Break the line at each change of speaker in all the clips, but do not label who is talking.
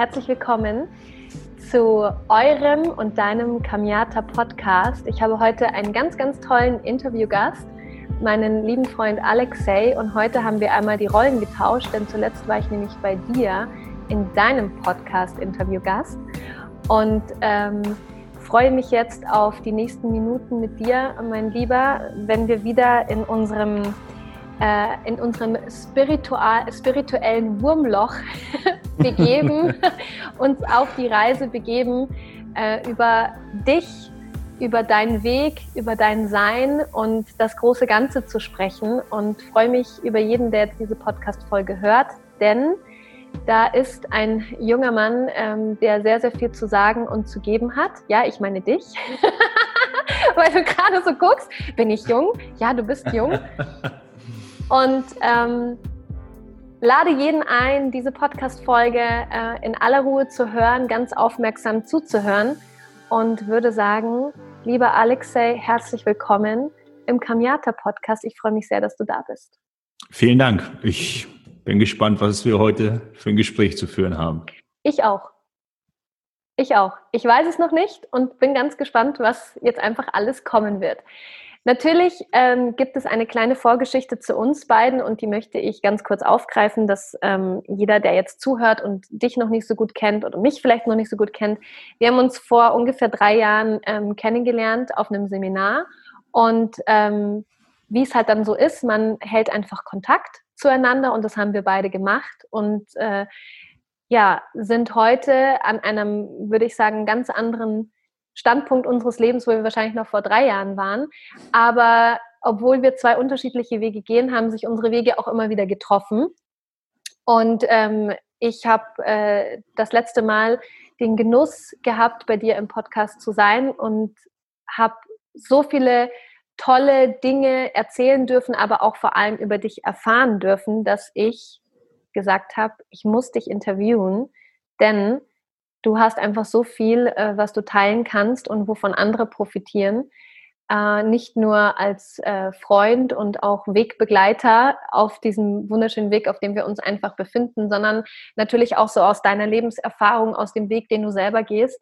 Herzlich willkommen zu eurem und deinem Kamiata Podcast. Ich habe heute einen ganz, ganz tollen Interviewgast, meinen lieben Freund Alexei. Und heute haben wir einmal die Rollen getauscht, denn zuletzt war ich nämlich bei dir in deinem Podcast Interviewgast. Und ähm, freue mich jetzt auf die nächsten Minuten mit dir, mein Lieber, wenn wir wieder in unserem äh, in unserem spirituellen Wurmloch begeben, uns auf die Reise begeben äh, über dich, über deinen Weg, über dein Sein und das große Ganze zu sprechen. Und freue mich über jeden, der jetzt diese Podcast-Folge hört, denn da ist ein junger Mann, ähm, der sehr, sehr viel zu sagen und zu geben hat. Ja, ich meine dich. Weil du gerade so guckst, bin ich jung? Ja, du bist jung. Und ähm, lade jeden ein, diese Podcast-Folge äh, in aller Ruhe zu hören, ganz aufmerksam zuzuhören und würde sagen, lieber Alexei, herzlich willkommen im Kamiata Podcast. Ich freue mich sehr, dass du da bist.
Vielen Dank. Ich bin gespannt, was wir heute für ein Gespräch zu führen haben.
Ich auch. Ich auch. Ich weiß es noch nicht und bin ganz gespannt, was jetzt einfach alles kommen wird. Natürlich ähm, gibt es eine kleine Vorgeschichte zu uns beiden und die möchte ich ganz kurz aufgreifen, dass ähm, jeder, der jetzt zuhört und dich noch nicht so gut kennt oder mich vielleicht noch nicht so gut kennt, wir haben uns vor ungefähr drei Jahren ähm, kennengelernt auf einem Seminar und ähm, wie es halt dann so ist, man hält einfach Kontakt zueinander und das haben wir beide gemacht und äh, ja, sind heute an einem, würde ich sagen, ganz anderen Standpunkt unseres Lebens, wo wir wahrscheinlich noch vor drei Jahren waren. Aber obwohl wir zwei unterschiedliche Wege gehen, haben sich unsere Wege auch immer wieder getroffen. Und ähm, ich habe äh, das letzte Mal den Genuss gehabt, bei dir im Podcast zu sein und habe so viele tolle Dinge erzählen dürfen, aber auch vor allem über dich erfahren dürfen, dass ich gesagt habe, ich muss dich interviewen, denn du hast einfach so viel, äh, was du teilen kannst und wovon andere profitieren. Äh, nicht nur als äh, Freund und auch Wegbegleiter auf diesem wunderschönen Weg, auf dem wir uns einfach befinden, sondern natürlich auch so aus deiner Lebenserfahrung, aus dem Weg, den du selber gehst.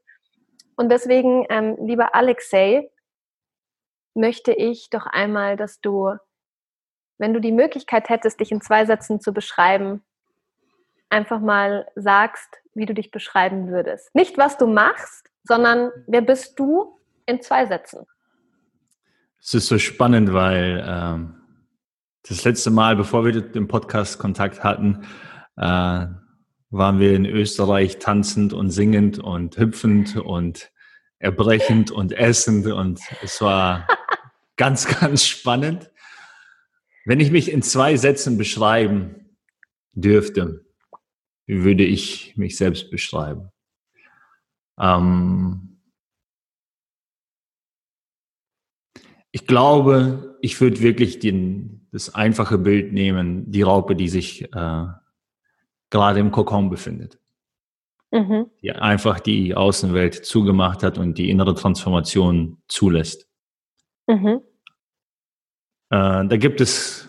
Und deswegen, ähm, lieber Alexei, möchte ich doch einmal, dass du, wenn du die Möglichkeit hättest, dich in zwei Sätzen zu beschreiben, einfach mal sagst, wie du dich beschreiben würdest. Nicht, was du machst, sondern wer bist du in zwei Sätzen?
Es ist so spannend, weil ähm, das letzte Mal, bevor wir den Podcast Kontakt hatten, äh, waren wir in Österreich tanzend und singend und hüpfend und erbrechend und essend und es war ganz, ganz spannend. Wenn ich mich in zwei Sätzen beschreiben dürfte, würde ich mich selbst beschreiben? Ähm ich glaube, ich würde wirklich den, das einfache Bild nehmen, die Raupe, die sich äh, gerade im Kokon befindet. Mhm. Die einfach die Außenwelt zugemacht hat und die innere Transformation zulässt. Mhm. Äh, da gibt es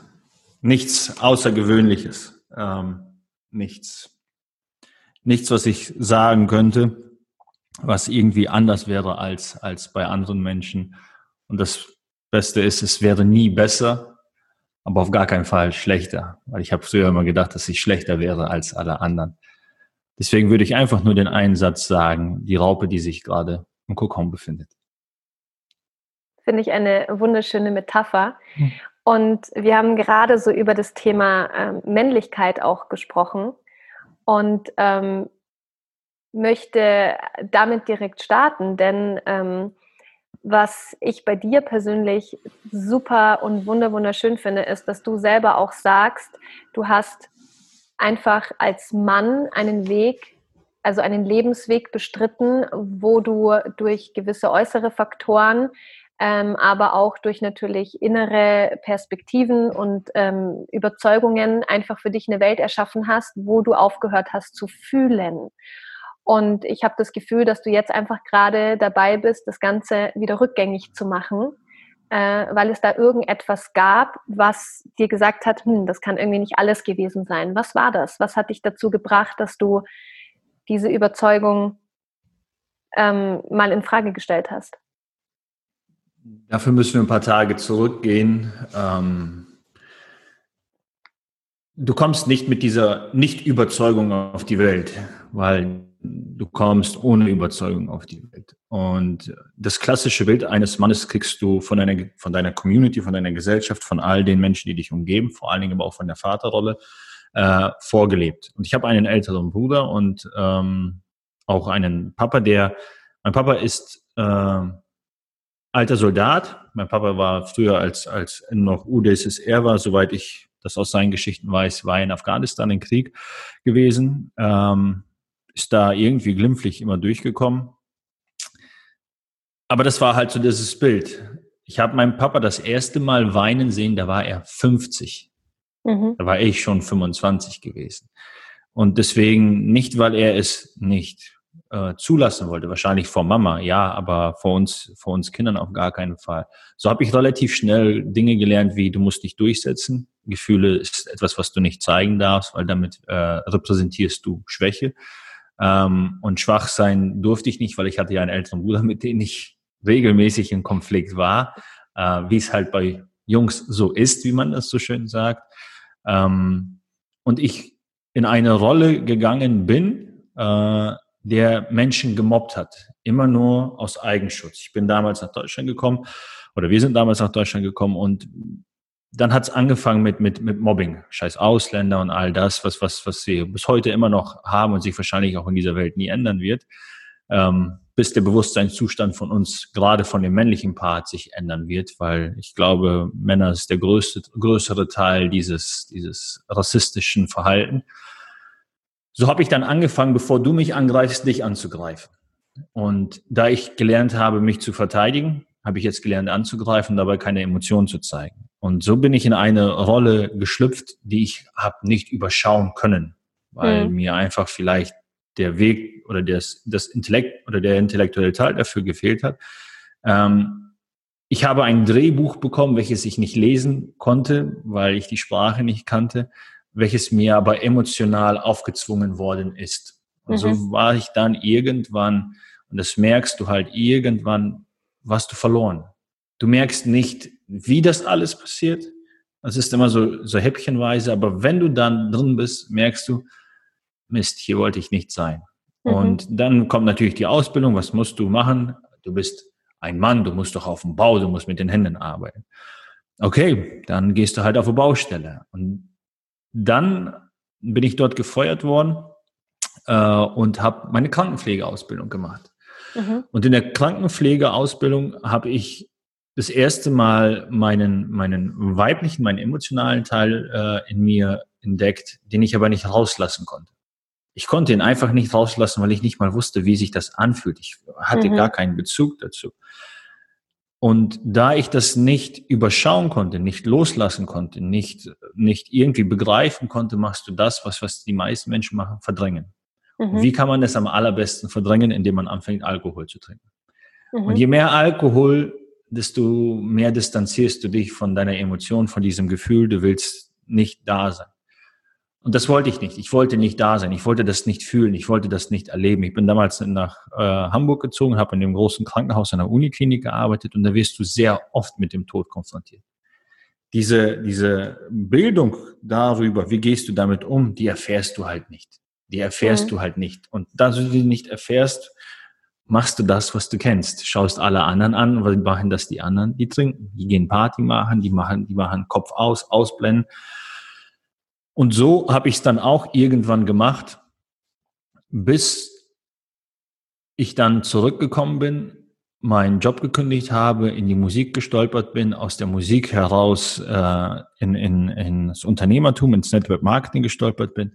nichts Außergewöhnliches, ähm, nichts nichts, was ich sagen könnte, was irgendwie anders wäre als, als bei anderen Menschen. Und das Beste ist, es wäre nie besser, aber auf gar keinen Fall schlechter, weil ich habe früher immer gedacht, dass ich schlechter wäre als alle anderen. Deswegen würde ich einfach nur den einen Satz sagen, die Raupe, die sich gerade im Kokon befindet.
Finde ich eine wunderschöne Metapher. Hm. Und wir haben gerade so über das Thema äh, Männlichkeit auch gesprochen und ähm, möchte damit direkt starten, denn ähm, was ich bei dir persönlich super und wunderschön finde, ist, dass du selber auch sagst, du hast einfach als Mann einen Weg, also einen Lebensweg bestritten, wo du durch gewisse äußere Faktoren ähm, aber auch durch natürlich innere Perspektiven und ähm, Überzeugungen einfach für dich eine Welt erschaffen hast, wo du aufgehört hast zu fühlen. Und ich habe das Gefühl, dass du jetzt einfach gerade dabei bist, das Ganze wieder rückgängig zu machen, äh, weil es da irgendetwas gab, was dir gesagt hat, hm, das kann irgendwie nicht alles gewesen sein. Was war das? Was hat dich dazu gebracht, dass du diese Überzeugung ähm, mal in Frage gestellt hast?
Dafür müssen wir ein paar Tage zurückgehen. Ähm, du kommst nicht mit dieser Nicht-Überzeugung auf die Welt, weil du kommst ohne Überzeugung auf die Welt. Und das klassische Bild eines Mannes kriegst du von deiner, von deiner Community, von deiner Gesellschaft, von all den Menschen, die dich umgeben, vor allen Dingen aber auch von der Vaterrolle, äh, vorgelebt. Und ich habe einen älteren Bruder und ähm, auch einen Papa, der, mein Papa ist äh, alter Soldat. Mein Papa war früher, als, als noch UdSSR war, soweit ich das aus seinen Geschichten weiß, war in Afghanistan im Krieg gewesen. Ähm, ist da irgendwie glimpflich immer durchgekommen. Aber das war halt so dieses Bild. Ich habe meinen Papa das erste Mal weinen sehen, da war er 50. Mhm. Da war ich schon 25 gewesen. Und deswegen nicht, weil er es nicht äh, zulassen wollte, wahrscheinlich vor Mama, ja, aber vor uns, vor uns Kindern auf gar keinen Fall. So habe ich relativ schnell Dinge gelernt, wie du musst dich durchsetzen. Gefühle ist etwas, was du nicht zeigen darfst, weil damit äh, repräsentierst du Schwäche. Ähm, und schwach sein durfte ich nicht, weil ich hatte ja einen älteren Bruder, mit dem ich regelmäßig in Konflikt war, äh, wie es halt bei Jungs so ist, wie man das so schön sagt. Ähm, und ich in eine Rolle gegangen bin, äh, der Menschen gemobbt hat. Immer nur aus Eigenschutz. Ich bin damals nach Deutschland gekommen oder wir sind damals nach Deutschland gekommen und dann hat es angefangen mit, mit, mit Mobbing, scheiß Ausländer und all das, was, was, was wir bis heute immer noch haben und sich wahrscheinlich auch in dieser Welt nie ändern wird, ähm, bis der Bewusstseinszustand von uns, gerade von dem männlichen Part, sich ändern wird, weil ich glaube, Männer ist der größte, größere Teil dieses, dieses rassistischen Verhalten. So habe ich dann angefangen, bevor du mich angreifst, dich anzugreifen. Und da ich gelernt habe, mich zu verteidigen, habe ich jetzt gelernt anzugreifen, dabei keine Emotionen zu zeigen. Und so bin ich in eine Rolle geschlüpft, die ich habe nicht überschauen können, weil mhm. mir einfach vielleicht der Weg oder das, das Intellekt oder der intellektuelle Teil dafür gefehlt hat. Ähm, ich habe ein Drehbuch bekommen, welches ich nicht lesen konnte, weil ich die Sprache nicht kannte welches mir aber emotional aufgezwungen worden ist. Und mhm. so war ich dann irgendwann, und das merkst du halt, irgendwann warst du verloren. Du merkst nicht, wie das alles passiert. Das ist immer so, so häppchenweise, aber wenn du dann drin bist, merkst du, Mist, hier wollte ich nicht sein. Mhm. Und dann kommt natürlich die Ausbildung, was musst du machen? Du bist ein Mann, du musst doch auf dem Bau, du musst mit den Händen arbeiten. Okay, dann gehst du halt auf eine Baustelle. Und dann bin ich dort gefeuert worden äh, und habe meine Krankenpflegeausbildung gemacht. Mhm. Und in der Krankenpflegeausbildung habe ich das erste Mal meinen, meinen weiblichen, meinen emotionalen Teil äh, in mir entdeckt, den ich aber nicht rauslassen konnte. Ich konnte ihn einfach nicht rauslassen, weil ich nicht mal wusste, wie sich das anfühlt. Ich hatte mhm. gar keinen Bezug dazu. Und da ich das nicht überschauen konnte, nicht loslassen konnte, nicht, nicht irgendwie begreifen konnte, machst du das, was, was die meisten Menschen machen, verdrängen. Mhm. Wie kann man das am allerbesten verdrängen, indem man anfängt, Alkohol zu trinken? Mhm. Und je mehr Alkohol, desto mehr distanzierst du dich von deiner Emotion, von diesem Gefühl, du willst nicht da sein. Und das wollte ich nicht. Ich wollte nicht da sein. Ich wollte das nicht fühlen. Ich wollte das nicht erleben. Ich bin damals nach äh, Hamburg gezogen, habe in dem großen Krankenhaus an der Uniklinik gearbeitet und da wirst du sehr oft mit dem Tod konfrontiert. Diese, diese Bildung darüber, wie gehst du damit um, die erfährst du halt nicht. Die erfährst mhm. du halt nicht. Und da du die nicht erfährst, machst du das, was du kennst. Schaust alle anderen an, was machen das die anderen? Die trinken, die gehen Party machen, die machen, die machen Kopf aus, ausblenden. Und so habe ich es dann auch irgendwann gemacht, bis ich dann zurückgekommen bin, meinen Job gekündigt habe, in die Musik gestolpert bin, aus der Musik heraus äh, in, in, ins Unternehmertum, ins Network Marketing gestolpert bin,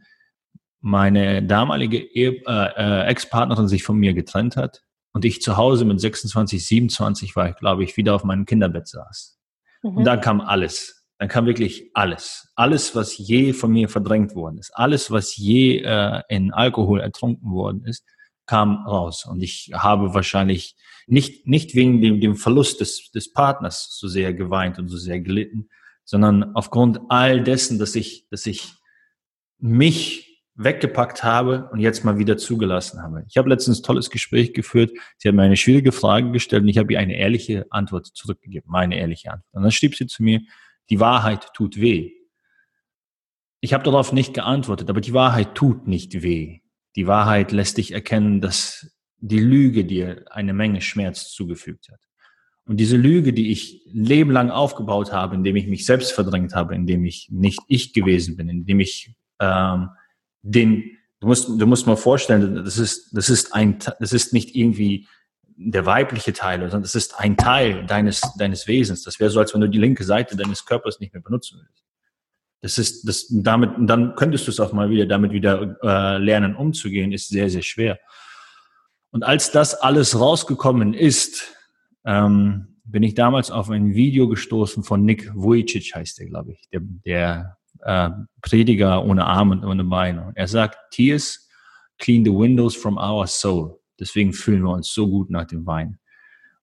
meine damalige äh, äh, Ex-Partnerin sich von mir getrennt hat und ich zu Hause mit 26, 27 war ich, glaube ich, wieder auf meinem Kinderbett saß. Mhm. Und dann kam alles dann kam wirklich alles. Alles, was je von mir verdrängt worden ist, alles, was je äh, in Alkohol ertrunken worden ist, kam raus. Und ich habe wahrscheinlich nicht, nicht wegen dem, dem Verlust des, des Partners so sehr geweint und so sehr gelitten, sondern aufgrund all dessen, dass ich, dass ich mich weggepackt habe und jetzt mal wieder zugelassen habe. Ich habe letztens ein tolles Gespräch geführt. Sie hat mir eine schwierige Frage gestellt und ich habe ihr eine ehrliche Antwort zurückgegeben, meine ehrliche Antwort. Und dann schrieb sie zu mir, die Wahrheit tut weh. Ich habe darauf nicht geantwortet, aber die Wahrheit tut nicht weh. Die Wahrheit lässt dich erkennen, dass die Lüge dir eine Menge Schmerz zugefügt hat. Und diese Lüge, die ich ein Leben lang aufgebaut habe, indem ich mich selbst verdrängt habe, indem ich nicht ich gewesen bin, indem ich ähm, den, du musst, du musst mal vorstellen, das ist, das ist ein, das ist nicht irgendwie der weibliche Teil, sondern das ist ein Teil deines, deines Wesens. Das wäre so, als wenn du die linke Seite deines Körpers nicht mehr benutzen würdest. Das ist, das, damit, dann könntest du es auch mal wieder, damit wieder äh, lernen umzugehen, ist sehr, sehr schwer. Und als das alles rausgekommen ist, ähm, bin ich damals auf ein Video gestoßen von Nick Vujicic, heißt der, glaube ich, der, der äh, Prediger ohne Arme und ohne Beine. Er sagt, Tears clean the windows from our soul. Deswegen fühlen wir uns so gut nach dem Wein.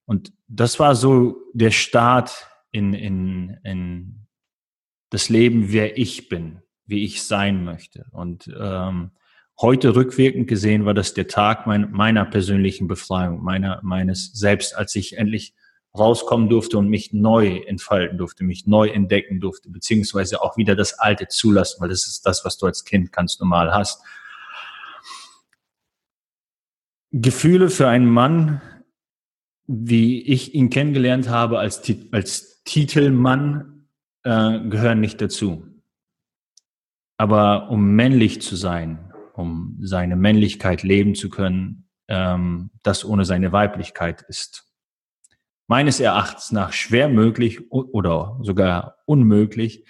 Und das war so der Start in, in, in das Leben, wer ich bin, wie ich sein möchte. Und ähm, heute rückwirkend gesehen war das der Tag mein, meiner persönlichen Befreiung, meiner, meines Selbst, als ich endlich rauskommen durfte und mich neu entfalten durfte, mich neu entdecken durfte, beziehungsweise auch wieder das Alte zulassen, weil das ist das, was du als Kind ganz normal hast. Gefühle für einen Mann, wie ich ihn kennengelernt habe als, als Titelmann, äh, gehören nicht dazu. Aber um männlich zu sein, um seine Männlichkeit leben zu können, ähm, das ohne seine Weiblichkeit ist meines Erachtens nach schwer möglich oder sogar unmöglich,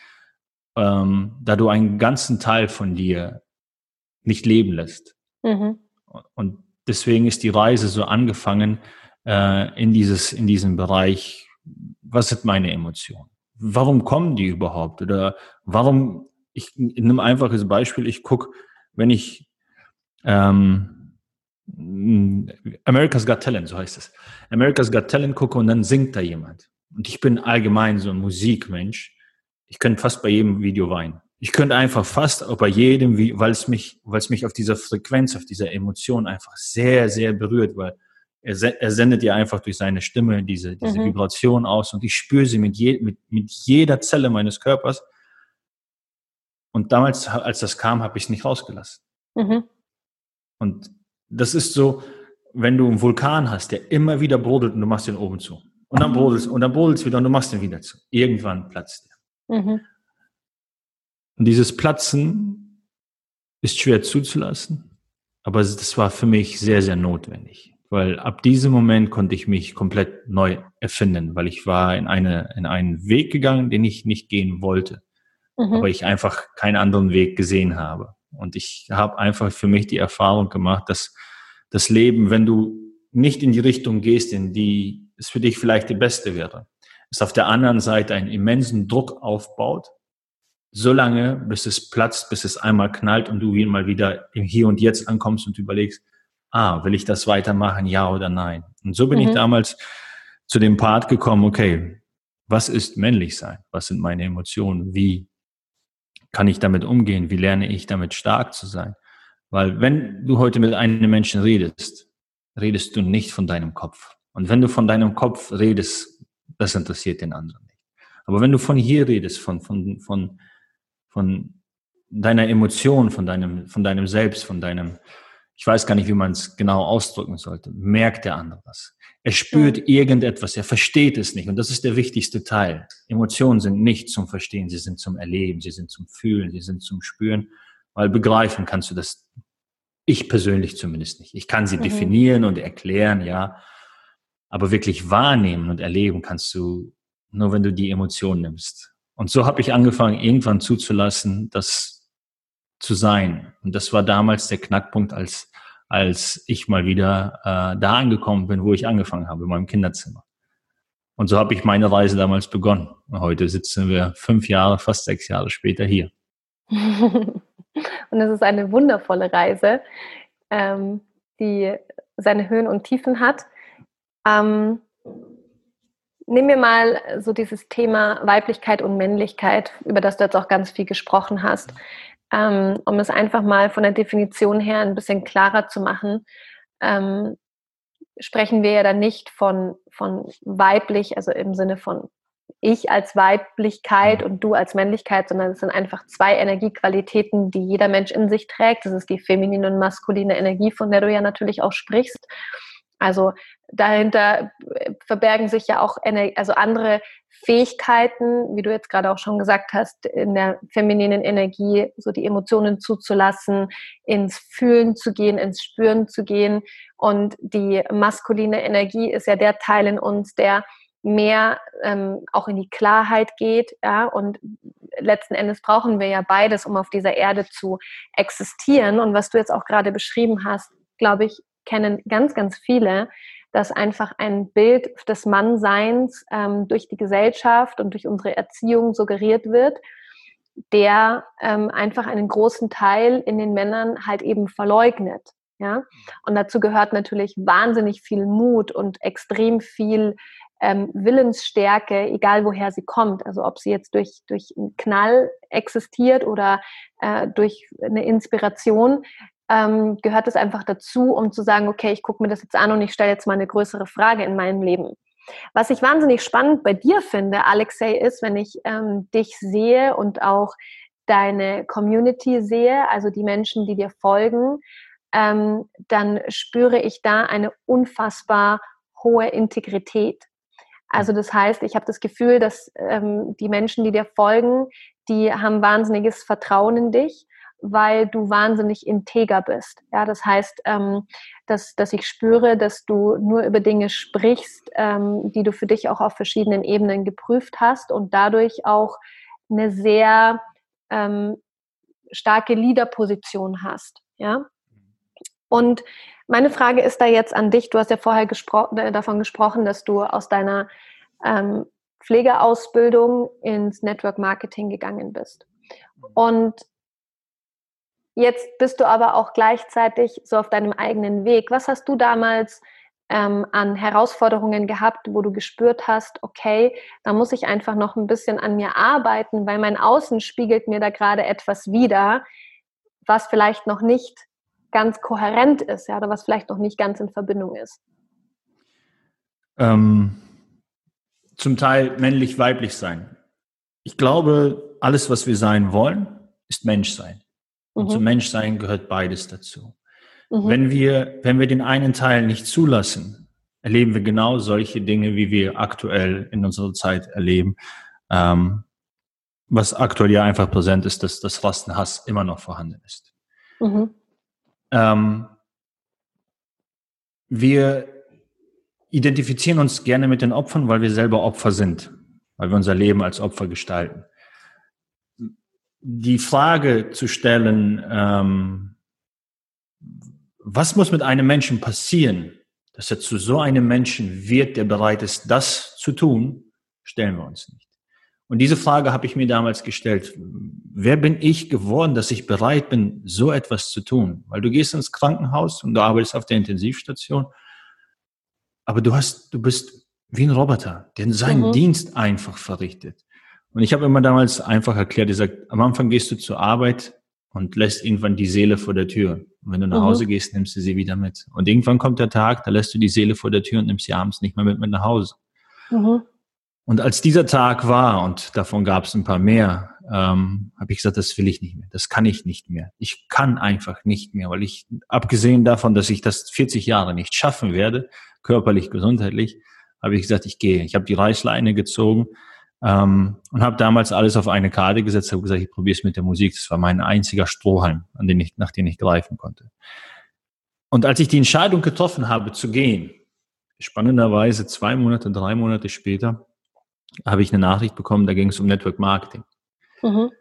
ähm, da du einen ganzen Teil von dir nicht leben lässt. Mhm. Und deswegen ist die Reise so angefangen äh, in dieses in diesem Bereich. Was sind meine Emotionen? Warum kommen die überhaupt? Oder warum? Ich nehme ein einfaches Beispiel. Ich gucke, wenn ich ähm, America's Got Talent, so heißt es. America's Got Talent gucke und dann singt da jemand. Und ich bin allgemein so ein Musikmensch. Ich könnte fast bei jedem Video weinen. Ich könnte einfach fast bei jedem, weil es mich, weil es mich auf dieser Frequenz, auf dieser Emotion einfach sehr, sehr berührt, weil er, er sendet ja einfach durch seine Stimme diese, diese mhm. Vibration aus und ich spüre sie mit, je, mit, mit jeder Zelle meines Körpers. Und damals, als das kam, habe ich es nicht rausgelassen. Mhm. Und das ist so, wenn du einen Vulkan hast, der immer wieder brodelt und du machst den oben zu. Und dann brodelt und dann brodelt es wieder und du machst den wieder zu. Irgendwann platzt der. Mhm. Und dieses Platzen ist schwer zuzulassen, aber das war für mich sehr, sehr notwendig. Weil ab diesem Moment konnte ich mich komplett neu erfinden, weil ich war in, eine, in einen Weg gegangen, den ich nicht gehen wollte. Mhm. Aber ich einfach keinen anderen Weg gesehen habe. Und ich habe einfach für mich die Erfahrung gemacht, dass das Leben, wenn du nicht in die Richtung gehst, in die es für dich vielleicht die beste wäre, es auf der anderen Seite einen immensen Druck aufbaut, solange bis es platzt, bis es einmal knallt und du mal wieder im Hier und Jetzt ankommst und überlegst, ah, will ich das weitermachen, ja oder nein? Und so bin mhm. ich damals zu dem Part gekommen, okay, was ist männlich sein? Was sind meine Emotionen? Wie kann ich damit umgehen? Wie lerne ich damit stark zu sein? Weil wenn du heute mit einem Menschen redest, redest du nicht von deinem Kopf. Und wenn du von deinem Kopf redest, das interessiert den anderen nicht. Aber wenn du von hier redest, von, von, von, von deiner Emotion, von deinem, von deinem Selbst, von deinem, ich weiß gar nicht, wie man es genau ausdrücken sollte, merkt der andere was. Er spürt ja. irgendetwas, er versteht es nicht. Und das ist der wichtigste Teil. Emotionen sind nicht zum Verstehen, sie sind zum Erleben, sie sind zum Fühlen, sie sind zum Spüren. Weil begreifen kannst du das, ich persönlich zumindest nicht. Ich kann sie mhm. definieren und erklären, ja. Aber wirklich wahrnehmen und erleben kannst du nur, wenn du die Emotion nimmst. Und so habe ich angefangen, irgendwann zuzulassen, das zu sein. Und das war damals der Knackpunkt, als, als ich mal wieder äh, da angekommen bin, wo ich angefangen habe, in meinem Kinderzimmer. Und so habe ich meine Reise damals begonnen. Und heute sitzen wir fünf Jahre, fast sechs Jahre später hier.
Und es ist eine wundervolle Reise, ähm, die seine Höhen und Tiefen hat. Ähm, Nehmen wir mal so dieses Thema Weiblichkeit und Männlichkeit, über das du jetzt auch ganz viel gesprochen hast. ähm, um es einfach mal von der Definition her ein bisschen klarer zu machen, ähm, sprechen wir ja dann nicht von, von weiblich, also im Sinne von ich als Weiblichkeit mhm. und du als Männlichkeit, sondern es sind einfach zwei Energiequalitäten, die jeder Mensch in sich trägt. Das ist die feminine und maskuline Energie, von der du ja natürlich auch sprichst. Also dahinter äh, verbergen sich ja auch also andere Fähigkeiten, wie du jetzt gerade auch schon gesagt hast, in der femininen Energie so die Emotionen zuzulassen, ins Fühlen zu gehen, ins Spüren zu gehen. Und die maskuline Energie ist ja der Teil in uns, der mehr ähm, auch in die Klarheit geht. Ja? Und letzten Endes brauchen wir ja beides, um auf dieser Erde zu existieren. Und was du jetzt auch gerade beschrieben hast, glaube ich, kennen ganz, ganz viele, dass einfach ein Bild des Mannseins ähm, durch die Gesellschaft und durch unsere Erziehung suggeriert wird, der ähm, einfach einen großen Teil in den Männern halt eben verleugnet. Ja? Und dazu gehört natürlich wahnsinnig viel Mut und extrem viel ähm, Willensstärke, egal woher sie kommt. Also ob sie jetzt durch, durch einen Knall existiert oder äh, durch eine Inspiration, ähm, gehört es einfach dazu, um zu sagen, okay, ich gucke mir das jetzt an und ich stelle jetzt mal eine größere Frage in meinem Leben. Was ich wahnsinnig spannend bei dir finde, Alexei, ist, wenn ich ähm, dich sehe und auch deine Community sehe, also die Menschen, die dir folgen, ähm, dann spüre ich da eine unfassbar hohe Integrität. Also das heißt, ich habe das Gefühl, dass ähm, die Menschen, die dir folgen, die haben wahnsinniges Vertrauen in dich weil du wahnsinnig integer bist. Ja, das heißt, ähm, dass, dass ich spüre, dass du nur über Dinge sprichst, ähm, die du für dich auch auf verschiedenen Ebenen geprüft hast und dadurch auch eine sehr ähm, starke Leaderposition hast. Ja. Und meine Frage ist da jetzt an dich. Du hast ja vorher gespro äh, davon gesprochen, dass du aus deiner ähm, Pflegeausbildung ins Network Marketing gegangen bist. Und Jetzt bist du aber auch gleichzeitig so auf deinem eigenen Weg. Was hast du damals ähm, an Herausforderungen gehabt, wo du gespürt hast, okay, da muss ich einfach noch ein bisschen an mir arbeiten, weil mein Außen spiegelt mir da gerade etwas wider, was vielleicht noch nicht ganz kohärent ist, ja, oder was vielleicht noch nicht ganz in Verbindung ist?
Ähm, zum Teil männlich-weiblich sein. Ich glaube, alles, was wir sein wollen, ist Mensch sein. Und mhm. zum Menschsein gehört beides dazu. Mhm. Wenn wir, wenn wir den einen Teil nicht zulassen, erleben wir genau solche Dinge, wie wir aktuell in unserer Zeit erleben. Ähm, was aktuell ja einfach präsent ist, dass das Rastenhass immer noch vorhanden ist. Mhm. Ähm, wir identifizieren uns gerne mit den Opfern, weil wir selber Opfer sind, weil wir unser Leben als Opfer gestalten die Frage zu stellen, ähm, was muss mit einem Menschen passieren, dass er zu so einem Menschen wird, der bereit ist, das zu tun, stellen wir uns nicht. Und diese Frage habe ich mir damals gestellt. Wer bin ich geworden, dass ich bereit bin, so etwas zu tun? Weil du gehst ins Krankenhaus und du arbeitest auf der Intensivstation, aber du hast, du bist wie ein Roboter, der seinen mhm. Dienst einfach verrichtet. Und ich habe immer damals einfach erklärt, ich sag, am Anfang gehst du zur Arbeit und lässt irgendwann die Seele vor der Tür. Und wenn du nach mhm. Hause gehst, nimmst du sie wieder mit. Und irgendwann kommt der Tag, da lässt du die Seele vor der Tür und nimmst sie abends nicht mehr mit, mit nach Hause. Mhm. Und als dieser Tag war, und davon gab es ein paar mehr, ähm, habe ich gesagt, das will ich nicht mehr, das kann ich nicht mehr. Ich kann einfach nicht mehr, weil ich, abgesehen davon, dass ich das 40 Jahre nicht schaffen werde, körperlich, gesundheitlich, habe ich gesagt, ich gehe. Ich habe die Reißleine gezogen, ähm, und habe damals alles auf eine Karte gesetzt, habe gesagt, ich probiere es mit der Musik. Das war mein einziger Strohhalm, an den ich, nach den ich greifen konnte. Und als ich die Entscheidung getroffen habe zu gehen, spannenderweise zwei Monate, drei Monate später, habe ich eine Nachricht bekommen, da ging es um Network Marketing. Mhm.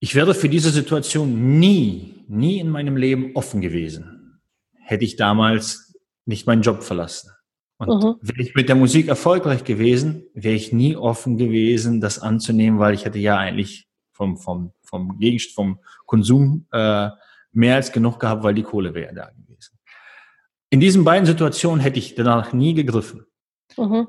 Ich wäre für diese Situation nie, nie in meinem Leben offen gewesen, hätte ich damals nicht meinen Job verlassen. Und mhm. wäre ich mit der Musik erfolgreich gewesen, wäre ich nie offen gewesen, das anzunehmen, weil ich hätte ja eigentlich vom, vom, vom Gegenstand, vom Konsum äh, mehr als genug gehabt, weil die Kohle wäre da gewesen. In diesen beiden Situationen hätte ich danach nie gegriffen. Mhm.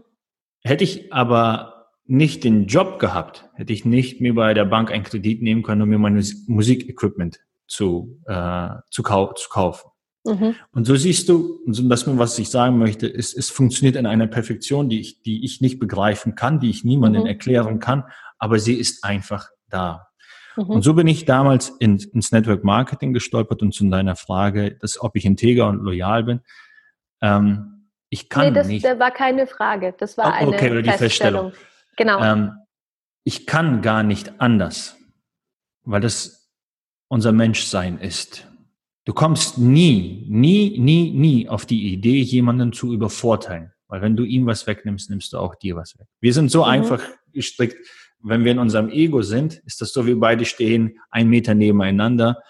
Hätte ich aber nicht den Job gehabt, hätte ich nicht mir bei der Bank einen Kredit nehmen können, um mir mein Musikequipment zu, äh, zu, kau zu kaufen. Mhm. Und so siehst du, das, was ich sagen möchte, ist, es funktioniert in einer Perfektion, die ich, die ich nicht begreifen kann, die ich niemandem mhm. erklären kann, aber sie ist einfach da. Mhm. Und so bin ich damals in, ins Network Marketing gestolpert und zu deiner Frage, dass, ob ich integer und loyal bin. Ähm, ich kann nee,
das,
nicht.
Das war keine Frage, das war oh, okay, eine oder die Feststellung.
Genau. Ähm, ich kann gar nicht anders, weil das unser Menschsein ist. Du kommst nie, nie, nie, nie auf die Idee, jemanden zu übervorteilen. Weil wenn du ihm was wegnimmst, nimmst du auch dir was weg. Wir sind so mhm. einfach gestrickt. Wenn wir in unserem Ego sind, ist das so, wie beide stehen, ein Meter nebeneinander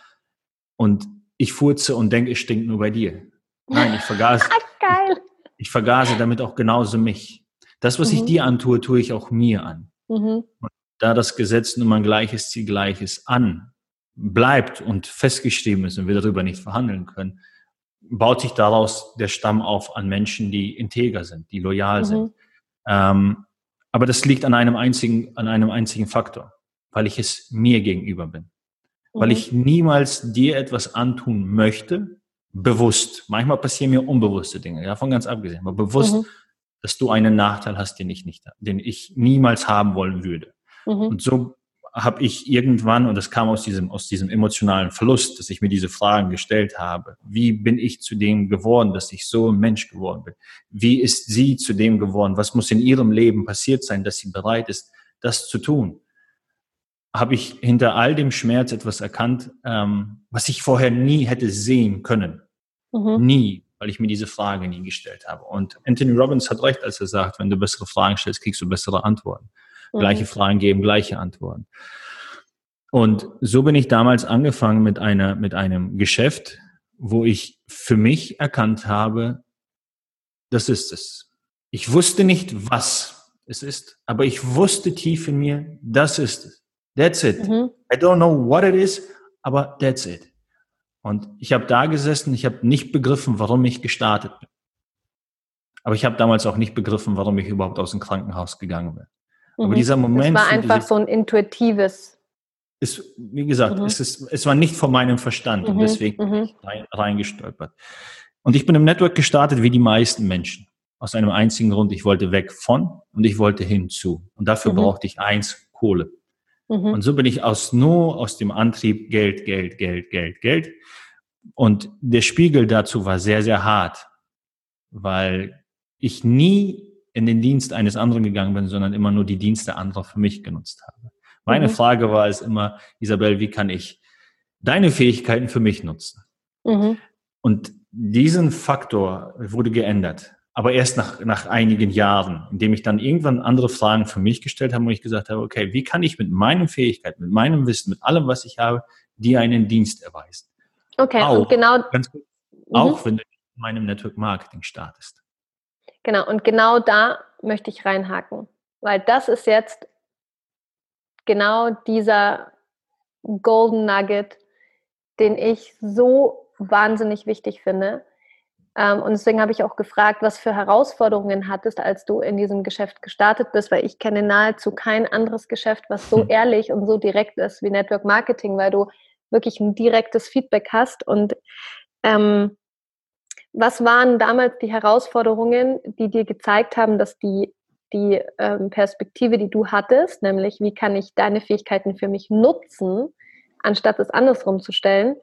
und ich furze und denke, es stinkt nur bei dir. Nein, ich vergase. Geil. Ich, ich vergase damit auch genauso mich. Das, was mhm. ich dir antue, tue ich auch mir an. Mhm. Und da das Gesetz nun mal gleiches Ziel gleiches an bleibt und festgeschrieben ist und wir darüber nicht verhandeln können, baut sich daraus der Stamm auf an Menschen, die integer sind, die loyal mhm. sind. Ähm, aber das liegt an einem einzigen, an einem einzigen Faktor, weil ich es mir gegenüber bin. Mhm. Weil ich niemals dir etwas antun möchte, bewusst. Manchmal passieren mir unbewusste Dinge, davon ganz abgesehen, aber bewusst, mhm. dass du einen Nachteil hast, den ich nicht, den ich niemals haben wollen würde. Mhm. Und so habe ich irgendwann, und das kam aus diesem, aus diesem emotionalen Verlust, dass ich mir diese Fragen gestellt habe. Wie bin ich zu dem geworden, dass ich so ein Mensch geworden bin? Wie ist sie zu dem geworden? Was muss in ihrem Leben passiert sein, dass sie bereit ist, das zu tun? Habe ich hinter all dem Schmerz etwas erkannt, ähm, was ich vorher nie hätte sehen können. Mhm. Nie, weil ich mir diese Frage nie gestellt habe. Und Anthony Robbins hat recht, als er sagt, wenn du bessere Fragen stellst, kriegst du bessere Antworten. Mhm. Gleiche Fragen geben gleiche Antworten. Und so bin ich damals angefangen mit einer, mit einem Geschäft, wo ich für mich erkannt habe, das ist es. Ich wusste nicht, was es ist, aber ich wusste tief in mir, das ist es. That's it. Mhm. I don't know what it is, aber that's it. Und ich habe da gesessen, ich habe nicht begriffen, warum ich gestartet bin. Aber ich habe damals auch nicht begriffen, warum ich überhaupt aus dem Krankenhaus gegangen bin. Mhm. Aber dieser Moment.
Es war einfach so ein intuitives.
Ist, wie gesagt, mhm. es, ist, es war nicht von meinem Verstand und mhm. deswegen bin mhm. ich rein, reingestolpert. Und ich bin im Network gestartet wie die meisten Menschen. Aus einem einzigen Grund, ich wollte weg von und ich wollte hinzu. Und dafür mhm. brauchte ich eins, Kohle. Mhm. Und so bin ich aus nur aus dem Antrieb Geld, Geld, Geld, Geld, Geld. Und der Spiegel dazu war sehr, sehr hart, weil ich nie in den Dienst eines anderen gegangen bin, sondern immer nur die Dienste anderer für mich genutzt habe. Meine mhm. Frage war es immer, Isabel, wie kann ich deine Fähigkeiten für mich nutzen? Mhm. Und diesen Faktor wurde geändert, aber erst nach, nach einigen Jahren, indem ich dann irgendwann andere Fragen für mich gestellt habe und ich gesagt habe, okay, wie kann ich mit meinen Fähigkeiten, mit meinem Wissen, mit allem, was ich habe, dir einen Dienst erweisen?
Okay, auch, und genau. Ganz
gut, auch mhm. wenn du in meinem Network Marketing startest.
Genau, und genau da möchte ich reinhaken, weil das ist jetzt genau dieser Golden Nugget, den ich so wahnsinnig wichtig finde. Ähm, und deswegen habe ich auch gefragt, was für Herausforderungen hattest, als du in diesem Geschäft gestartet bist, weil ich kenne nahezu kein anderes Geschäft, was so hm. ehrlich und so direkt ist wie Network Marketing, weil du wirklich ein direktes Feedback hast und ähm, was waren damals die Herausforderungen, die dir gezeigt haben, dass die, die ähm, Perspektive, die du hattest, nämlich wie kann ich deine Fähigkeiten für mich nutzen, anstatt es andersrum zu stellen,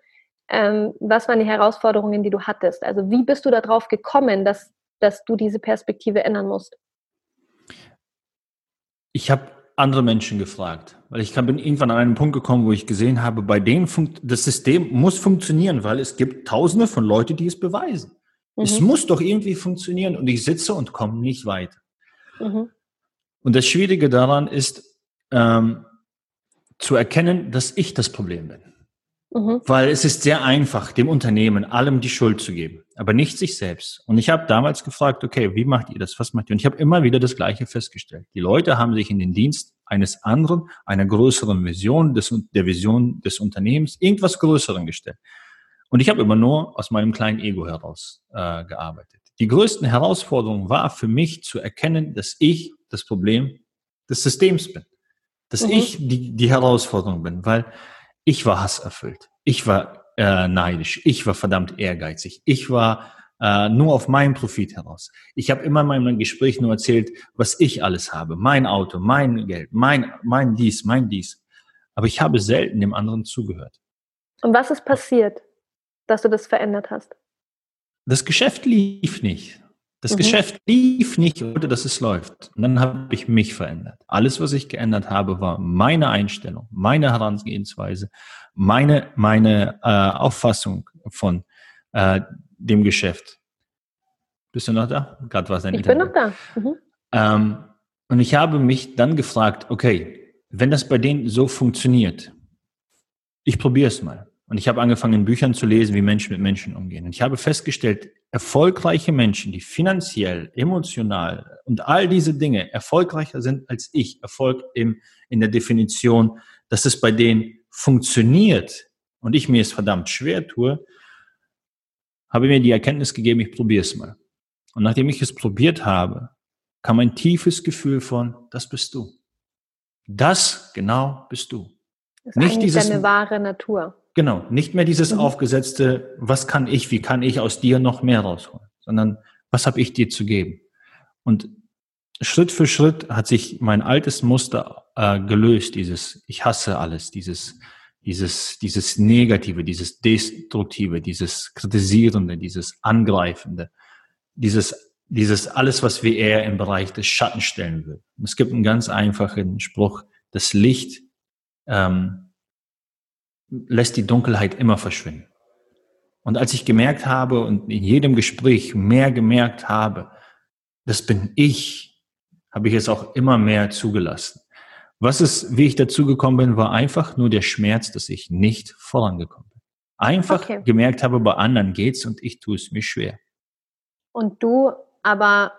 ähm, was waren die Herausforderungen, die du hattest? Also wie bist du darauf gekommen, dass, dass du diese Perspektive ändern musst?
Ich habe andere Menschen gefragt, weil ich bin irgendwann an einen Punkt gekommen, wo ich gesehen habe, bei denen das System muss funktionieren, weil es gibt Tausende von Leuten, die es beweisen. Mhm. Es muss doch irgendwie funktionieren und ich sitze und komme nicht weiter. Mhm. Und das Schwierige daran ist, ähm, zu erkennen, dass ich das Problem bin. Mhm. Weil es ist sehr einfach, dem Unternehmen allem die Schuld zu geben, aber nicht sich selbst. Und ich habe damals gefragt, okay, wie macht ihr das? Was macht ihr? Und ich habe immer wieder das Gleiche festgestellt. Die Leute haben sich in den Dienst eines anderen, einer größeren Vision, des, der Vision des Unternehmens, irgendwas Größeren gestellt. Und ich habe immer nur aus meinem kleinen Ego heraus äh, gearbeitet. Die größten Herausforderungen war für mich zu erkennen, dass ich das Problem des Systems bin. Dass mhm. ich die, die Herausforderung bin, weil ich war hasserfüllt. Ich war äh, neidisch. Ich war verdammt ehrgeizig. Ich war äh, nur auf meinen Profit heraus. Ich habe immer in meinem Gespräch nur erzählt, was ich alles habe. Mein Auto, mein Geld, mein, mein dies, mein dies. Aber ich habe selten dem anderen zugehört.
Und was ist passiert, dass du das verändert hast?
Das Geschäft lief nicht. Das mhm. Geschäft lief nicht, ohne dass es läuft. Und dann habe ich mich verändert. Alles, was ich geändert habe, war meine Einstellung, meine Herangehensweise, meine, meine äh, Auffassung von äh, dem Geschäft. Bist du noch da?
Gerade war es Ich Interview. bin noch da. Mhm.
Ähm, und ich habe mich dann gefragt, okay, wenn das bei denen so funktioniert, ich probiere es mal. Und ich habe angefangen, Büchern zu lesen, wie Menschen mit Menschen umgehen. Und ich habe festgestellt, erfolgreiche Menschen, die finanziell, emotional und all diese Dinge erfolgreicher sind als ich, Erfolg im, in der Definition, dass es bei denen funktioniert und ich mir es verdammt schwer tue, habe mir die Erkenntnis gegeben, ich probiere es mal. Und nachdem ich es probiert habe, kam ein tiefes Gefühl von, das bist du. Das genau bist du.
Das ist nicht dieses, deine wahre Natur.
Genau, nicht mehr dieses mhm. aufgesetzte, was kann ich, wie kann ich aus dir noch mehr rausholen, sondern was habe ich dir zu geben. Und Schritt für Schritt hat sich mein altes Muster äh, gelöst, dieses ich hasse alles, dieses dieses, dieses Negative, dieses Destruktive, dieses Kritisierende, dieses Angreifende, dieses, dieses alles, was wir eher im Bereich des Schatten stellen würden. Und es gibt einen ganz einfachen Spruch, das Licht ähm, lässt die Dunkelheit immer verschwinden. Und als ich gemerkt habe und in jedem Gespräch mehr gemerkt habe, das bin ich, habe ich es auch immer mehr zugelassen. Was ist, wie ich dazu gekommen bin, war einfach nur der Schmerz, dass ich nicht vorangekommen bin. Einfach okay. gemerkt habe, bei anderen geht's und ich tue es mir schwer.
Und du aber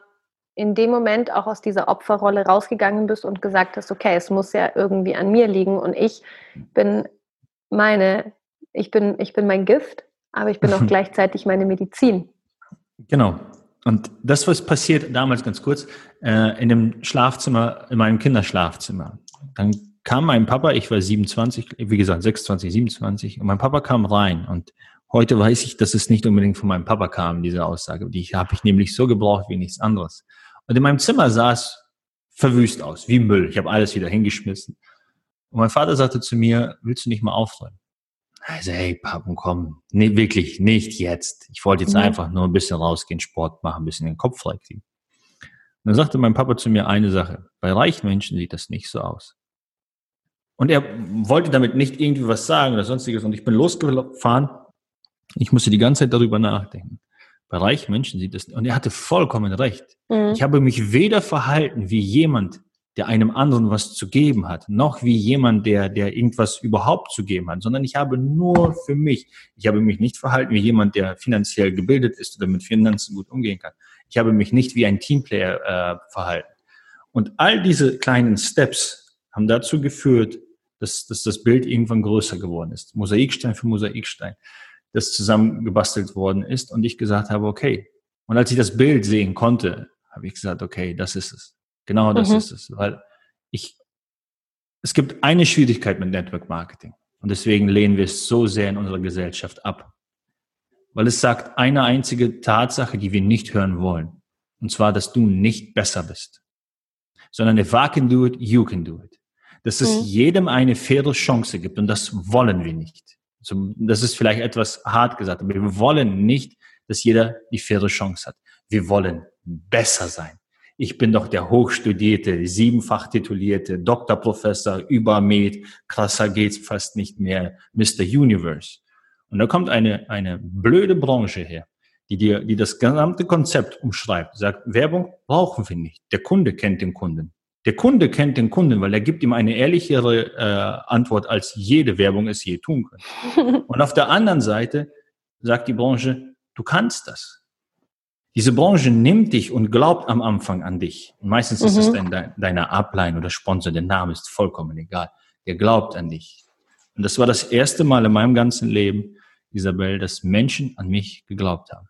in dem Moment auch aus dieser Opferrolle rausgegangen bist und gesagt hast, okay, es muss ja irgendwie an mir liegen und ich bin meine, ich bin, ich bin mein Gift, aber ich bin auch gleichzeitig meine Medizin.
Genau. Und das, was passiert damals ganz kurz, äh, in dem Schlafzimmer, in meinem Kinderschlafzimmer. Dann kam mein Papa, ich war 27, wie gesagt 26, 27, und mein Papa kam rein und heute weiß ich, dass es nicht unbedingt von meinem Papa kam, diese Aussage. Die habe ich nämlich so gebraucht wie nichts anderes. Und in meinem Zimmer sah es verwüst aus, wie Müll. Ich habe alles wieder hingeschmissen. Und mein Vater sagte zu mir, willst du nicht mal aufräumen? Also, hey, Papa, komm, nee, wirklich, nicht jetzt. Ich wollte jetzt mhm. einfach nur ein bisschen rausgehen, Sport machen, ein bisschen den Kopf freikriegen. Und dann sagte mein Papa zu mir eine Sache. Bei reichen Menschen sieht das nicht so aus. Und er wollte damit nicht irgendwie was sagen oder sonstiges. Und ich bin losgefahren. Ich musste die ganze Zeit darüber nachdenken. Bei reichen Menschen sieht das, und er hatte vollkommen recht. Mhm. Ich habe mich weder verhalten wie jemand, der einem anderen was zu geben hat, noch wie jemand, der, der irgendwas überhaupt zu geben hat, sondern ich habe nur für mich, ich habe mich nicht verhalten wie jemand, der finanziell gebildet ist oder mit Finanzen gut umgehen kann. Ich habe mich nicht wie ein Teamplayer äh, verhalten. Und all diese kleinen Steps haben dazu geführt, dass, dass das Bild irgendwann größer geworden ist. Mosaikstein für Mosaikstein, das zusammengebastelt worden ist und ich gesagt habe, okay. Und als ich das Bild sehen konnte, habe ich gesagt, okay, das ist es. Genau das mhm. ist es. Weil ich, es gibt eine Schwierigkeit mit Network Marketing. Und deswegen lehnen wir es so sehr in unserer Gesellschaft ab. Weil es sagt eine einzige Tatsache, die wir nicht hören wollen. Und zwar, dass du nicht besser bist. Sondern if I can do it, you can do it dass es mhm. jedem eine faire Chance gibt und das wollen wir nicht. Also, das ist vielleicht etwas hart gesagt, aber wir wollen nicht, dass jeder die faire Chance hat. Wir wollen besser sein. Ich bin doch der hochstudierte, siebenfach titulierte Doktorprofessor, Übermed, krasser geht's fast nicht mehr, Mr. Universe. Und da kommt eine, eine blöde Branche her, die dir, die das gesamte Konzept umschreibt, sagt, Werbung brauchen wir nicht. Der Kunde kennt den Kunden. Der Kunde kennt den Kunden, weil er gibt ihm eine ehrlichere äh, Antwort, als jede Werbung es je tun kann. Und auf der anderen Seite sagt die Branche, du kannst das. Diese Branche nimmt dich und glaubt am Anfang an dich. Und meistens mhm. ist es mhm. dein, deiner Upline oder Sponsor, der Name ist vollkommen egal. Der glaubt an dich. Und das war das erste Mal in meinem ganzen Leben, Isabel, dass Menschen an mich geglaubt haben.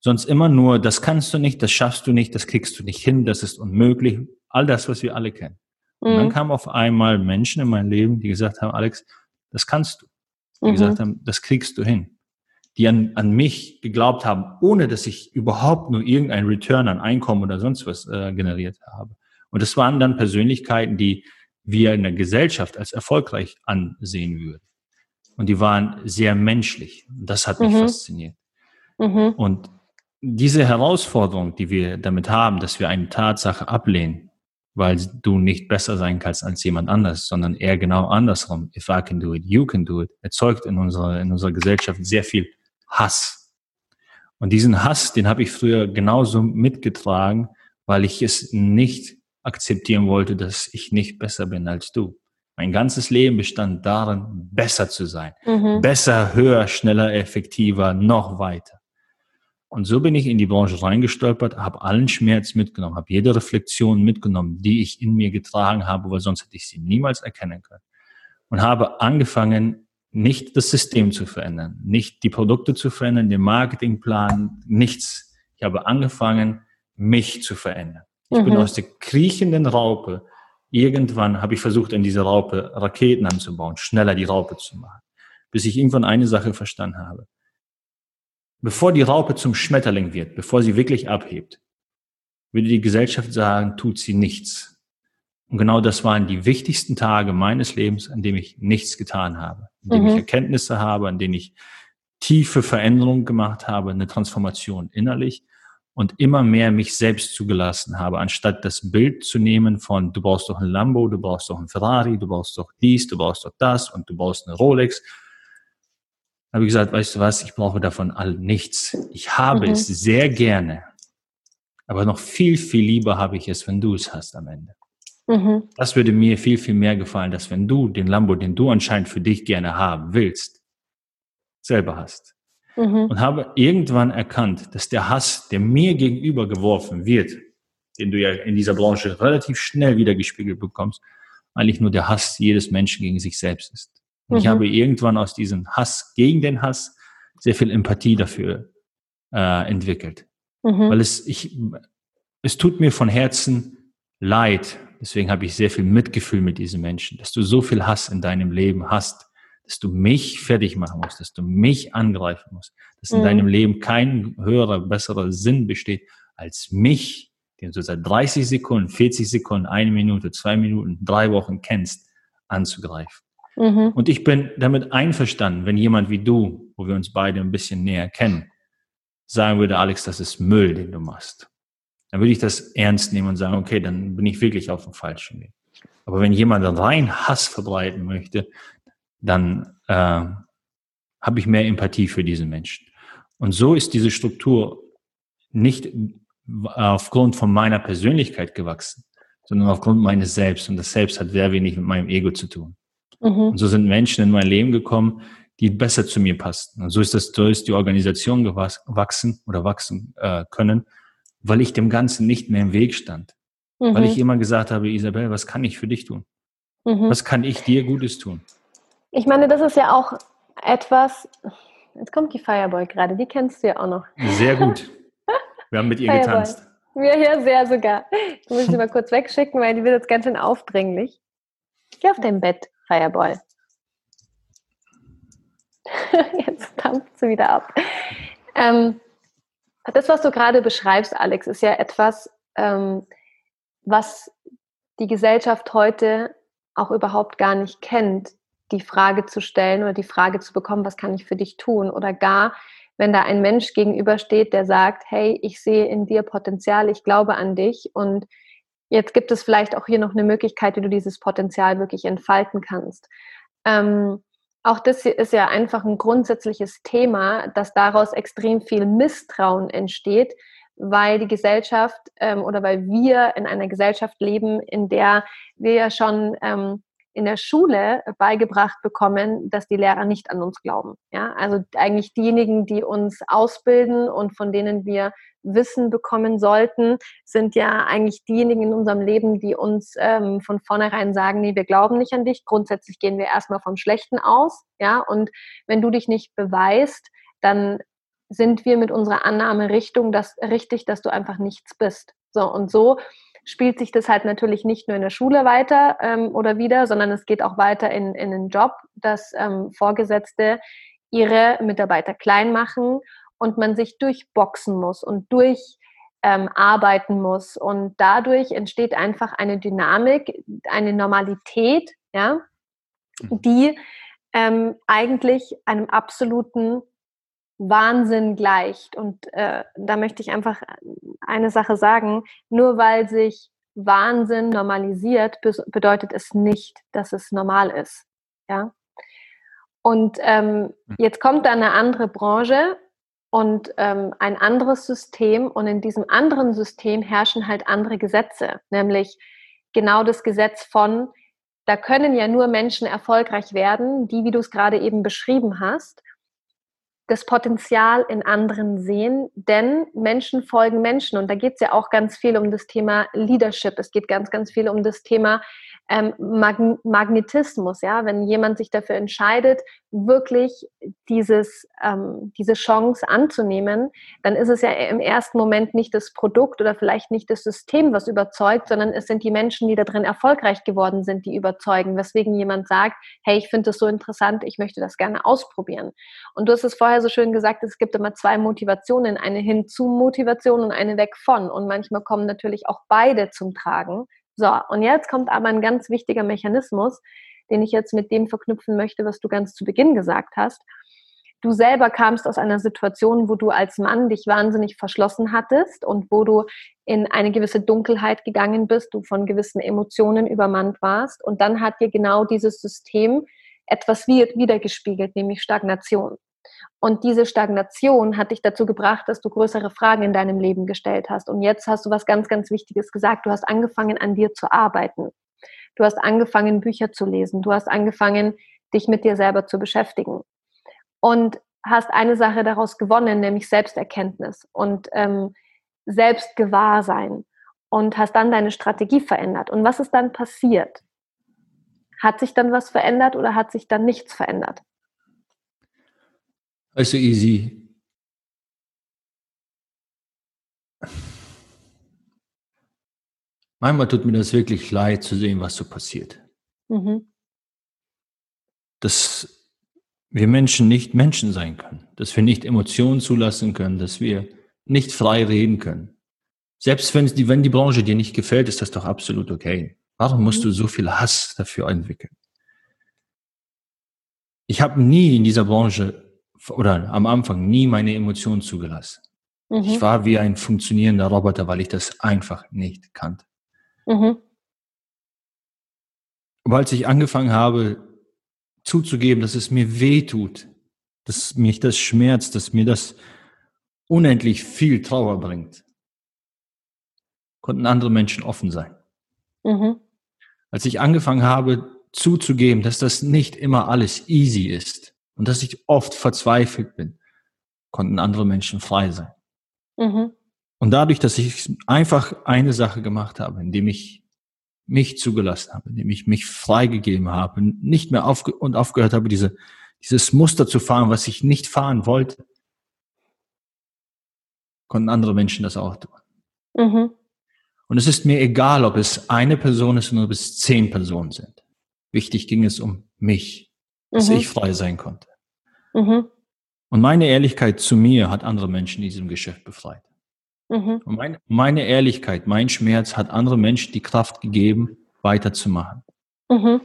Sonst immer nur, das kannst du nicht, das schaffst du nicht, das kriegst du nicht hin, das ist unmöglich. All das, was wir alle kennen. Und dann mhm. kamen auf einmal Menschen in mein Leben, die gesagt haben, Alex, das kannst du. Die mhm. gesagt haben, das kriegst du hin. Die an, an mich geglaubt haben, ohne dass ich überhaupt nur irgendein Return an Einkommen oder sonst was äh, generiert habe. Und das waren dann Persönlichkeiten, die wir in der Gesellschaft als erfolgreich ansehen würden. Und die waren sehr menschlich. Das hat mich mhm. fasziniert. Mhm. Und diese Herausforderung, die wir damit haben, dass wir eine Tatsache ablehnen, weil du nicht besser sein kannst als jemand anders, sondern eher genau andersrum. If I can do it, you can do it, erzeugt in unserer, in unserer Gesellschaft sehr viel Hass. Und diesen Hass, den habe ich früher genauso mitgetragen, weil ich es nicht akzeptieren wollte, dass ich nicht besser bin als du. Mein ganzes Leben bestand darin, besser zu sein. Mhm. Besser, höher, schneller, effektiver, noch weiter. Und so bin ich in die Branche reingestolpert, habe allen Schmerz mitgenommen, habe jede Reflexion mitgenommen, die ich in mir getragen habe, weil sonst hätte ich sie niemals erkennen können. Und habe angefangen, nicht das System zu verändern, nicht die Produkte zu verändern, den Marketingplan, nichts. Ich habe angefangen, mich zu verändern. Ich mhm. bin aus der kriechenden Raupe. Irgendwann habe ich versucht, in dieser Raupe Raketen anzubauen, schneller die Raupe zu machen, bis ich irgendwann eine Sache verstanden habe. Bevor die Raupe zum Schmetterling wird, bevor sie wirklich abhebt, würde die Gesellschaft sagen, tut sie nichts. Und genau das waren die wichtigsten Tage meines Lebens, an denen ich nichts getan habe, an denen mhm. ich Erkenntnisse habe, an denen ich tiefe Veränderungen gemacht habe, eine Transformation innerlich und immer mehr mich selbst zugelassen habe, anstatt das Bild zu nehmen von, du brauchst doch ein Lambo, du brauchst doch ein Ferrari, du brauchst doch dies, du brauchst doch das und du brauchst eine Rolex. Habe ich gesagt, weißt du was, ich brauche davon all nichts. Ich habe mhm. es sehr gerne, aber noch viel, viel lieber habe ich es, wenn du es hast am Ende. Mhm. Das würde mir viel, viel mehr gefallen, dass wenn du den Lambo, den du anscheinend für dich gerne haben willst, selber hast mhm. und habe irgendwann erkannt, dass der Hass, der mir gegenüber geworfen wird, den du ja in dieser Branche relativ schnell wieder gespiegelt bekommst, eigentlich nur der Hass jedes Menschen gegen sich selbst ist. Und mhm. ich habe irgendwann aus diesem Hass gegen den Hass sehr viel Empathie dafür äh, entwickelt. Mhm. Weil es, ich, es tut mir von Herzen leid. Deswegen habe ich sehr viel Mitgefühl mit diesen Menschen, dass du so viel Hass in deinem Leben hast, dass du mich fertig machen musst, dass du mich angreifen musst, dass in mhm. deinem Leben kein höherer, besserer Sinn besteht, als mich, den du seit 30 Sekunden, 40 Sekunden, eine Minute, zwei Minuten, drei Wochen kennst, anzugreifen. Mhm. Und ich bin damit einverstanden, wenn jemand wie du, wo wir uns beide ein bisschen näher kennen, sagen würde, Alex, das ist Müll, den du machst. Dann würde ich das ernst nehmen und sagen, okay, dann bin ich wirklich auf dem falschen Weg. Aber wenn jemand rein Hass verbreiten möchte, dann äh, habe ich mehr Empathie für diese Menschen. Und so ist diese Struktur nicht aufgrund von meiner Persönlichkeit gewachsen, sondern aufgrund meines Selbst. Und das Selbst hat sehr wenig mit meinem Ego zu tun. Mhm. Und so sind Menschen in mein Leben gekommen, die besser zu mir passten. Und so ist das, ist die Organisation gewachsen oder wachsen äh, können, weil ich dem Ganzen nicht mehr im Weg stand. Mhm. Weil ich immer gesagt habe, Isabel, was kann ich für dich tun? Mhm. Was kann ich dir Gutes tun?
Ich meine, das ist ja auch etwas. Jetzt kommt die Fireboy gerade, die kennst du ja auch noch.
Sehr gut. Wir haben mit ihr Fireboy. getanzt.
Wir hier sehr sogar. Ich muss sie mal kurz wegschicken, weil die wird jetzt ganz schön aufdringlich. Geh auf dein Bett, Fireboy. Jetzt dampft sie wieder ab. Ähm, das, was du gerade beschreibst, Alex, ist ja etwas, ähm, was die Gesellschaft heute auch überhaupt gar nicht kennt die Frage zu stellen oder die Frage zu bekommen, was kann ich für dich tun? Oder gar, wenn da ein Mensch gegenübersteht, der sagt, hey, ich sehe in dir Potenzial, ich glaube an dich und jetzt gibt es vielleicht auch hier noch eine Möglichkeit, wie du dieses Potenzial wirklich entfalten kannst. Ähm, auch das ist ja einfach ein grundsätzliches Thema, dass daraus extrem viel Misstrauen entsteht, weil die Gesellschaft ähm, oder weil wir in einer Gesellschaft leben, in der wir ja schon ähm, in der Schule beigebracht bekommen, dass die Lehrer nicht an uns glauben. Ja, also eigentlich diejenigen, die uns ausbilden und von denen wir Wissen bekommen sollten, sind ja eigentlich diejenigen in unserem Leben, die uns ähm, von vornherein sagen, nee, wir glauben nicht an dich. Grundsätzlich gehen wir erstmal vom Schlechten aus. Ja, und wenn du dich nicht beweist, dann sind wir mit unserer Annahme Richtung, dass, richtig, dass du einfach nichts bist. So und so spielt sich das halt natürlich nicht nur in der Schule weiter ähm, oder wieder, sondern es geht auch weiter in, in den Job, dass ähm, Vorgesetzte ihre Mitarbeiter klein machen und man sich durchboxen muss und durcharbeiten ähm, muss. Und dadurch entsteht einfach eine Dynamik, eine Normalität, ja, mhm. die ähm, eigentlich einem absoluten Wahnsinn gleicht. Und äh, da möchte ich einfach eine Sache sagen, nur weil sich Wahnsinn normalisiert, bedeutet es nicht, dass es normal ist. Ja? Und ähm, hm. jetzt kommt da eine andere Branche und ähm, ein anderes System und in diesem anderen System herrschen halt andere Gesetze, nämlich genau das Gesetz von, da können ja nur Menschen erfolgreich werden, die, wie du es gerade eben beschrieben hast, das Potenzial in anderen sehen, denn Menschen folgen Menschen. Und da geht es ja auch ganz viel um das Thema Leadership. Es geht ganz, ganz viel um das Thema ähm, Mag Magnetismus, ja, wenn jemand sich dafür entscheidet, wirklich dieses, ähm, diese Chance anzunehmen, dann ist es ja im ersten Moment nicht das Produkt oder vielleicht nicht das System, was überzeugt, sondern es sind die Menschen, die da drin erfolgreich geworden sind, die überzeugen, weswegen jemand sagt, hey, ich finde das so interessant, ich möchte das gerne ausprobieren. Und du hast es vorher so schön gesagt, es gibt immer zwei Motivationen, eine Hinzu-Motivation und eine weg von. Und manchmal kommen natürlich auch beide zum Tragen. So, und jetzt kommt aber ein ganz wichtiger Mechanismus, den ich jetzt mit dem verknüpfen möchte, was du ganz zu Beginn gesagt hast. Du selber kamst aus einer Situation, wo du als Mann dich wahnsinnig verschlossen hattest und wo du in eine gewisse Dunkelheit gegangen bist, du von gewissen Emotionen übermannt warst. Und dann hat dir genau dieses System etwas wiedergespiegelt, nämlich Stagnation. Und diese Stagnation hat dich dazu gebracht, dass du größere Fragen in deinem Leben gestellt hast. Und jetzt hast du was ganz, ganz Wichtiges gesagt. Du hast angefangen, an dir zu arbeiten. Du hast angefangen, Bücher zu lesen. Du hast angefangen, dich mit dir selber zu beschäftigen. Und hast eine Sache daraus gewonnen, nämlich Selbsterkenntnis und ähm, Selbstgewahrsein. Und hast dann deine Strategie verändert. Und was ist dann passiert? Hat sich dann was verändert oder hat sich dann nichts verändert?
Also easy. Manchmal tut mir das wirklich leid zu sehen, was so passiert. Mhm. Dass wir Menschen nicht Menschen sein können, dass wir nicht Emotionen zulassen können, dass wir nicht frei reden können. Selbst wenn die, wenn die Branche dir nicht gefällt, ist das doch absolut okay. Warum musst mhm. du so viel Hass dafür entwickeln? Ich habe nie in dieser Branche oder am Anfang nie meine Emotionen zugelassen. Mhm. Ich war wie ein funktionierender Roboter, weil ich das einfach nicht kannte. Mhm. Aber als ich angefangen habe zuzugeben, dass es mir weh tut, dass mich das schmerzt, dass mir das unendlich viel Trauer bringt, konnten andere Menschen offen sein. Mhm. Als ich angefangen habe zuzugeben, dass das nicht immer alles easy ist, und dass ich oft verzweifelt bin, konnten andere Menschen frei sein. Mhm. Und dadurch, dass ich einfach eine Sache gemacht habe, indem ich mich zugelassen habe, indem ich mich freigegeben habe, nicht mehr aufge und aufgehört habe, diese, dieses Muster zu fahren, was ich nicht fahren wollte, konnten andere Menschen das auch tun. Mhm. Und es ist mir egal, ob es eine Person ist oder ob es zehn Personen sind. Wichtig ging es um mich, dass mhm. ich frei sein konnte. Mhm. Und meine Ehrlichkeit zu mir hat andere Menschen in diesem Geschäft befreit. Mhm. Und meine, meine, Ehrlichkeit, mein Schmerz hat andere Menschen die Kraft gegeben, weiterzumachen. Mhm.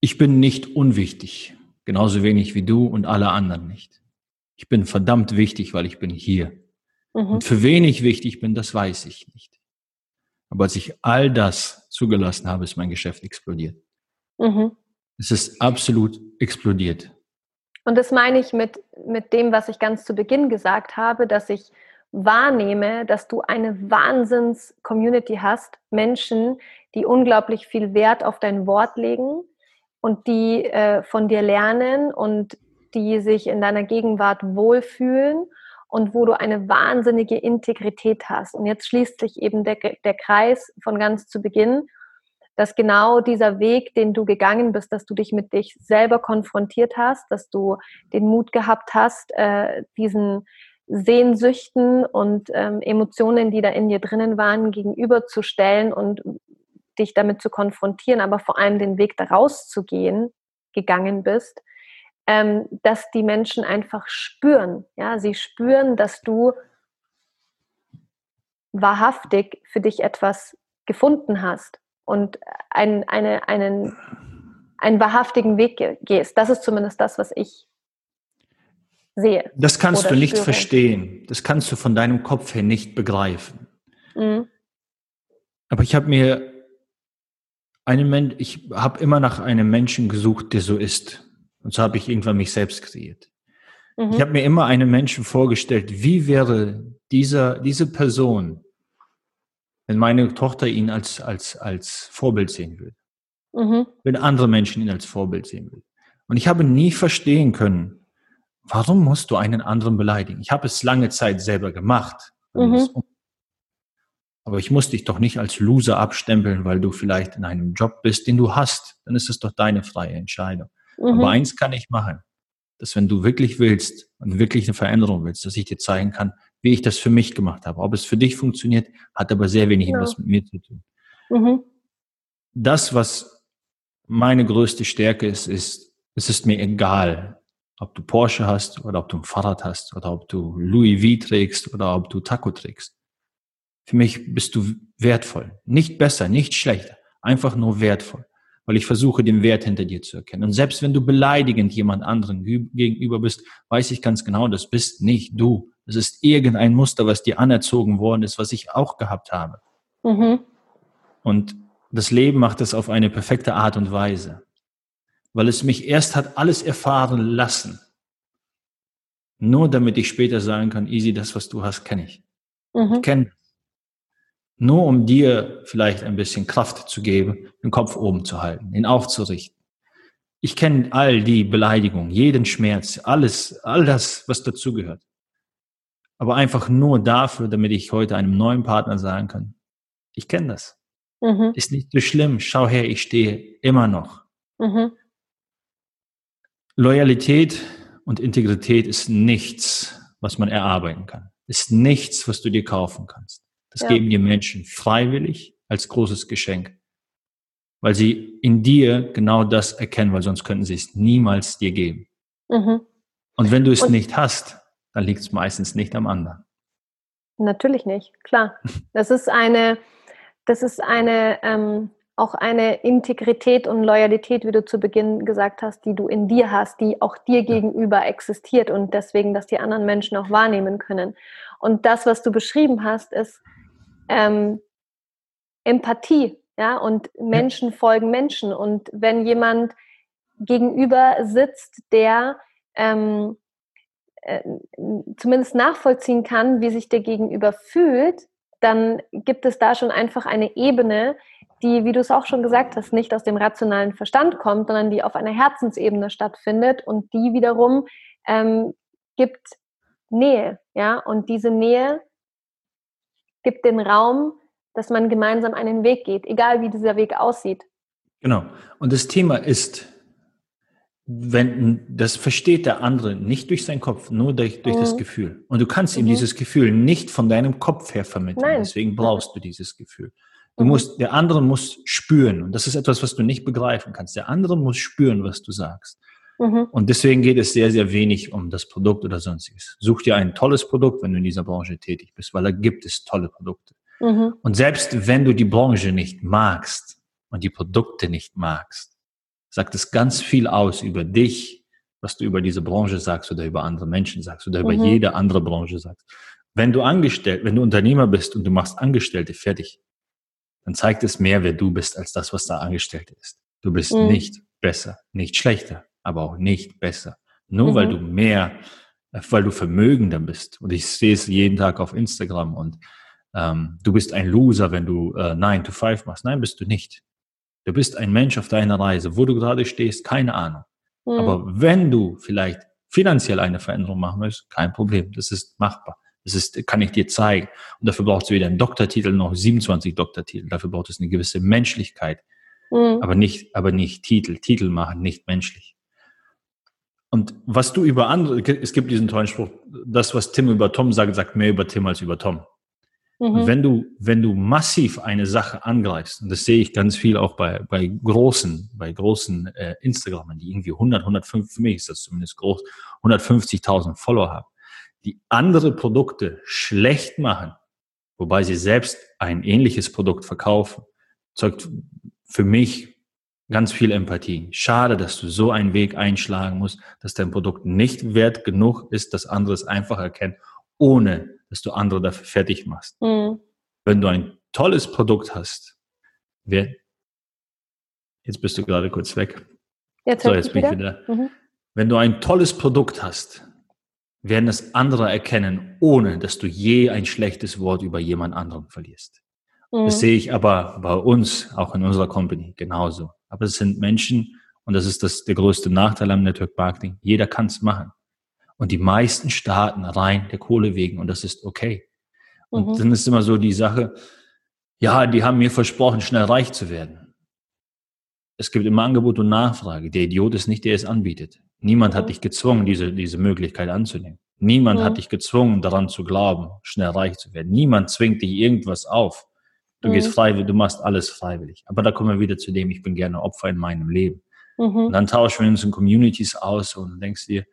Ich bin nicht unwichtig, genauso wenig wie du und alle anderen nicht. Ich bin verdammt wichtig, weil ich bin hier. Mhm. Und für wen ich wichtig bin, das weiß ich nicht. Aber als ich all das zugelassen habe, ist mein Geschäft explodiert. Mhm. Es ist absolut explodiert.
Und das meine ich mit, mit dem, was ich ganz zu Beginn gesagt habe, dass ich wahrnehme, dass du eine Wahnsinns-Community hast, Menschen, die unglaublich viel Wert auf dein Wort legen und die äh, von dir lernen und die sich in deiner Gegenwart wohlfühlen und wo du eine wahnsinnige Integrität hast. Und jetzt schließt sich eben der, der Kreis von ganz zu Beginn dass genau dieser Weg, den du gegangen bist, dass du dich mit dich selber konfrontiert hast, dass du den Mut gehabt hast, äh, diesen Sehnsüchten und ähm, Emotionen, die da in dir drinnen waren, gegenüberzustellen und dich damit zu konfrontieren, aber vor allem den Weg daraus zu gehen, gegangen bist, ähm, dass die Menschen einfach spüren. Ja, sie spüren, dass du wahrhaftig für dich etwas gefunden hast und ein, eine, einen, einen wahrhaftigen Weg gehst. Das ist zumindest das, was ich sehe.
Das kannst du nicht spüre. verstehen. Das kannst du von deinem Kopf her nicht begreifen. Mhm. Aber ich habe mir einen Mensch, ich habe immer nach einem Menschen gesucht, der so ist. Und so habe ich irgendwann mich selbst kreiert. Mhm. Ich habe mir immer einen Menschen vorgestellt, wie wäre dieser, diese Person, wenn meine Tochter ihn als, als, als Vorbild sehen würde. Mhm. Wenn andere Menschen ihn als Vorbild sehen würden. Und ich habe nie verstehen können, warum musst du einen anderen beleidigen? Ich habe es lange Zeit selber gemacht. Mhm. Aber ich muss dich doch nicht als Loser abstempeln, weil du vielleicht in einem Job bist, den du hast. Dann ist es doch deine freie Entscheidung. Mhm. Aber eins kann ich machen, dass wenn du wirklich willst und wirklich eine Veränderung willst, dass ich dir zeigen kann, wie ich das für mich gemacht habe. Ob es für dich funktioniert, hat aber sehr wenig genau. was mit mir zu tun. Mhm. Das, was meine größte Stärke ist, ist, es ist mir egal, ob du Porsche hast oder ob du ein Fahrrad hast oder ob du Louis V trägst oder ob du Taco trägst. Für mich bist du wertvoll. Nicht besser, nicht schlechter. Einfach nur wertvoll. Weil ich versuche, den Wert hinter dir zu erkennen. Und selbst wenn du beleidigend jemand anderen gegenüber bist, weiß ich ganz genau, das bist nicht du. Das ist irgendein Muster, was dir anerzogen worden ist, was ich auch gehabt habe. Mhm. Und das Leben macht das auf eine perfekte Art und Weise. Weil es mich erst hat alles erfahren lassen. Nur damit ich später sagen kann, easy, das, was du hast, kenne ich. Mhm. Ich kenne nur um dir vielleicht ein bisschen Kraft zu geben, den Kopf oben zu halten, ihn aufzurichten. Ich kenne all die Beleidigungen, jeden Schmerz, alles, all das, was dazugehört. Aber einfach nur dafür, damit ich heute einem neuen Partner sagen kann, ich kenne das. Mhm. Ist nicht so schlimm. Schau her, ich stehe immer noch. Mhm. Loyalität und Integrität ist nichts, was man erarbeiten kann. Ist nichts, was du dir kaufen kannst. Das ja. geben dir Menschen freiwillig als großes Geschenk, weil sie in dir genau das erkennen, weil sonst könnten sie es niemals dir geben. Mhm. Und wenn du es Und nicht hast, dann liegt es meistens nicht am anderen.
Natürlich nicht, klar. Das ist eine, das ist eine, ähm, auch eine Integrität und Loyalität, wie du zu Beginn gesagt hast, die du in dir hast, die auch dir gegenüber existiert und deswegen, dass die anderen Menschen auch wahrnehmen können. Und das, was du beschrieben hast, ist ähm, Empathie, ja, und Menschen ja. folgen Menschen. Und wenn jemand gegenüber sitzt, der ähm, äh, zumindest nachvollziehen kann, wie sich der Gegenüber fühlt, dann gibt es da schon einfach eine Ebene, die, wie du es auch schon gesagt hast, nicht aus dem rationalen Verstand kommt, sondern die auf einer Herzensebene stattfindet und die wiederum ähm, gibt Nähe, ja, und diese Nähe gibt den Raum, dass man gemeinsam einen Weg geht, egal wie dieser Weg aussieht.
Genau. Und das Thema ist, wenn das versteht der andere nicht durch seinen Kopf, nur durch, durch mhm. das Gefühl. Und du kannst mhm. ihm dieses Gefühl nicht von deinem Kopf her vermitteln. Nein. Deswegen brauchst du dieses Gefühl. Du mhm. musst, der andere muss spüren. Und das ist etwas, was du nicht begreifen kannst. Der andere muss spüren, was du sagst. Mhm. Und deswegen geht es sehr, sehr wenig um das Produkt oder sonstiges. Such dir ein tolles Produkt, wenn du in dieser Branche tätig bist, weil da gibt es tolle Produkte. Mhm. Und selbst wenn du die Branche nicht magst und die Produkte nicht magst, sagt es ganz viel aus über dich, was du über diese Branche sagst oder über andere Menschen sagst oder über mhm. jede andere Branche sagst. Wenn du angestellt, wenn du Unternehmer bist und du machst Angestellte fertig, dann zeigt es mehr, wer du bist, als das, was da Angestellte ist. Du bist mhm. nicht besser, nicht schlechter aber auch nicht besser. Nur mhm. weil du mehr, weil du vermögender bist. Und ich sehe es jeden Tag auf Instagram und ähm, du bist ein Loser, wenn du äh, 9 to 5 machst. Nein, bist du nicht. Du bist ein Mensch auf deiner Reise. Wo du gerade stehst, keine Ahnung. Mhm. Aber wenn du vielleicht finanziell eine Veränderung machen möchtest, kein Problem. Das ist machbar. Das ist, kann ich dir zeigen. Und dafür brauchst du weder einen Doktortitel noch 27 Doktortitel. Dafür braucht es eine gewisse Menschlichkeit. Mhm. Aber nicht, aber nicht Titel. Titel machen nicht menschlich. Und was du über andere, es gibt diesen tollen Spruch, das, was Tim über Tom sagt, sagt mehr über Tim als über Tom. Mhm. Wenn du, wenn du massiv eine Sache angreifst, und das sehe ich ganz viel auch bei, bei großen, bei großen äh, Instagramern, die irgendwie 100, 150, für mich ist das zumindest groß, 150.000 Follower haben, die andere Produkte schlecht machen, wobei sie selbst ein ähnliches Produkt verkaufen, zeugt für mich ganz viel Empathie. Schade, dass du so einen Weg einschlagen musst, dass dein Produkt nicht wert genug ist, dass andere es einfach erkennen, ohne dass du andere dafür fertig machst. Mhm. Wenn du ein tolles Produkt hast, wer, jetzt bist du gerade kurz weg.
Jetzt, so, jetzt bin ich wieder.
Mhm. Wenn du ein tolles Produkt hast, werden es andere erkennen, ohne dass du je ein schlechtes Wort über jemand anderen verlierst. Mhm. Das sehe ich aber bei uns, auch in unserer Company, genauso. Aber es sind Menschen, und das ist das, der größte Nachteil am Network Marketing. Jeder kann es machen. Und die meisten starten rein der Kohle wegen und das ist okay. Und mhm. dann ist immer so die Sache, ja, die haben mir versprochen, schnell reich zu werden. Es gibt immer Angebot und Nachfrage. Der Idiot ist nicht, der es anbietet. Niemand hat dich gezwungen, diese, diese Möglichkeit anzunehmen. Niemand mhm. hat dich gezwungen, daran zu glauben, schnell reich zu werden. Niemand zwingt dich irgendwas auf. Du mhm. gehst freiwillig, du machst alles freiwillig. Aber da kommen wir wieder zu dem, ich bin gerne Opfer in meinem Leben. Mhm. Und dann tauschen wir uns in Communities aus und denkst dir,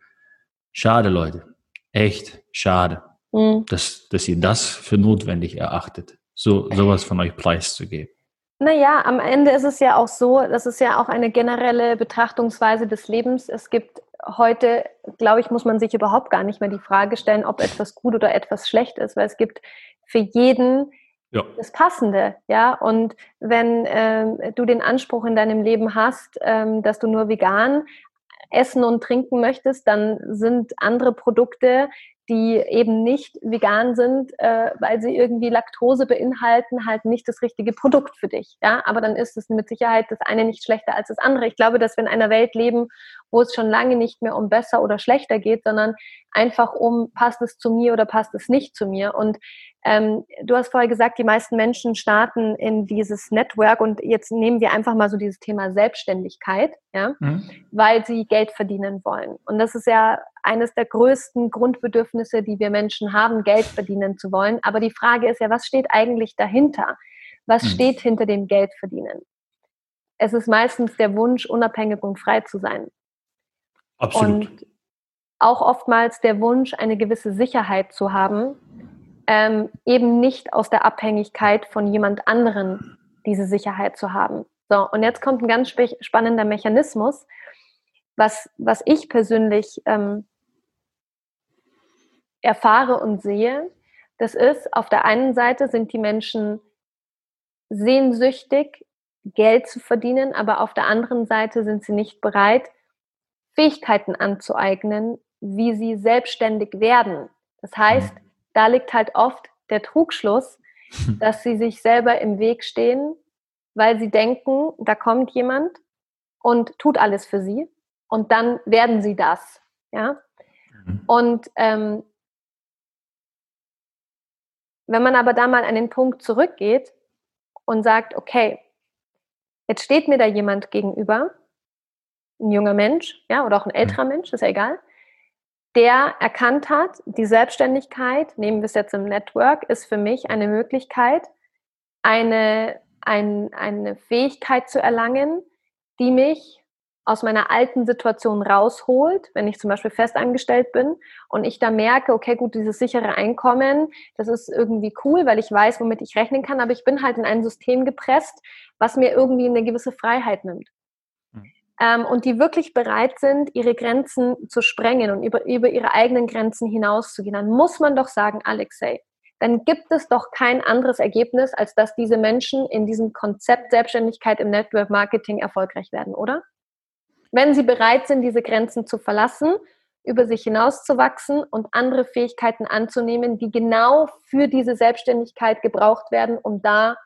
schade, Leute, echt schade, mhm. dass, dass ihr das für notwendig erachtet, so sowas von euch preiszugeben.
Naja, am Ende ist es ja auch so, das ist ja auch eine generelle Betrachtungsweise des Lebens. Es gibt heute, glaube ich, muss man sich überhaupt gar nicht mehr die Frage stellen, ob etwas gut oder etwas schlecht ist, weil es gibt für jeden ja. das Passende, ja. Und wenn ähm, du den Anspruch in deinem Leben hast, ähm, dass du nur vegan essen und trinken möchtest, dann sind andere Produkte die eben nicht vegan sind, äh, weil sie irgendwie Laktose beinhalten, halt nicht das richtige Produkt für dich. Ja, aber dann ist es mit Sicherheit das eine nicht schlechter als das andere. Ich glaube, dass wir in einer Welt leben, wo es schon lange nicht mehr um besser oder schlechter geht, sondern einfach um passt es zu mir oder passt es nicht zu mir. Und ähm, du hast vorher gesagt, die meisten Menschen starten in dieses Network und jetzt nehmen wir einfach mal so dieses Thema Selbstständigkeit, ja, mhm. weil sie Geld verdienen wollen. Und das ist ja eines der größten Grundbedürfnisse, die wir Menschen haben, Geld verdienen zu wollen. Aber die Frage ist ja, was steht eigentlich dahinter? Was mhm. steht hinter dem Geld verdienen? Es ist meistens der Wunsch, unabhängig und frei zu sein.
Absolut.
Und auch oftmals der Wunsch, eine gewisse Sicherheit zu haben, ähm, eben nicht aus der Abhängigkeit von jemand anderen diese Sicherheit zu haben. So, und jetzt kommt ein ganz spannender Mechanismus, was, was ich persönlich ähm, erfahre und sehe. Das ist, auf der einen Seite sind die Menschen sehnsüchtig, Geld zu verdienen, aber auf der anderen Seite sind sie nicht bereit, Fähigkeiten anzueignen, wie sie selbstständig werden. Das heißt, mhm da liegt halt oft der Trugschluss, dass sie sich selber im Weg stehen, weil sie denken, da kommt jemand und tut alles für sie und dann werden sie das. Ja? Mhm. Und ähm, wenn man aber da mal an den Punkt zurückgeht und sagt, okay, jetzt steht mir da jemand gegenüber, ein junger Mensch, ja, oder auch ein älterer mhm. Mensch, ist ja egal, der erkannt hat, die Selbstständigkeit, nehmen wir es jetzt im Network, ist für mich eine Möglichkeit, eine, ein, eine Fähigkeit zu erlangen, die mich aus meiner alten Situation rausholt, wenn ich zum Beispiel festangestellt bin und ich da merke, okay, gut, dieses sichere Einkommen, das ist irgendwie cool, weil ich weiß, womit ich rechnen kann, aber ich bin halt in ein System gepresst, was mir irgendwie eine gewisse Freiheit nimmt ähm, und die wirklich bereit sind, ihre Grenzen zu sprengen und über, über ihre eigenen Grenzen hinauszugehen, dann muss man doch sagen, Alexei, dann gibt es doch kein anderes Ergebnis, als dass diese Menschen in diesem Konzept Selbstständigkeit im Network Marketing erfolgreich werden, oder? Wenn sie bereit sind, diese Grenzen zu verlassen, über sich hinauszuwachsen und andere Fähigkeiten anzunehmen, die genau für diese Selbstständigkeit gebraucht werden, um da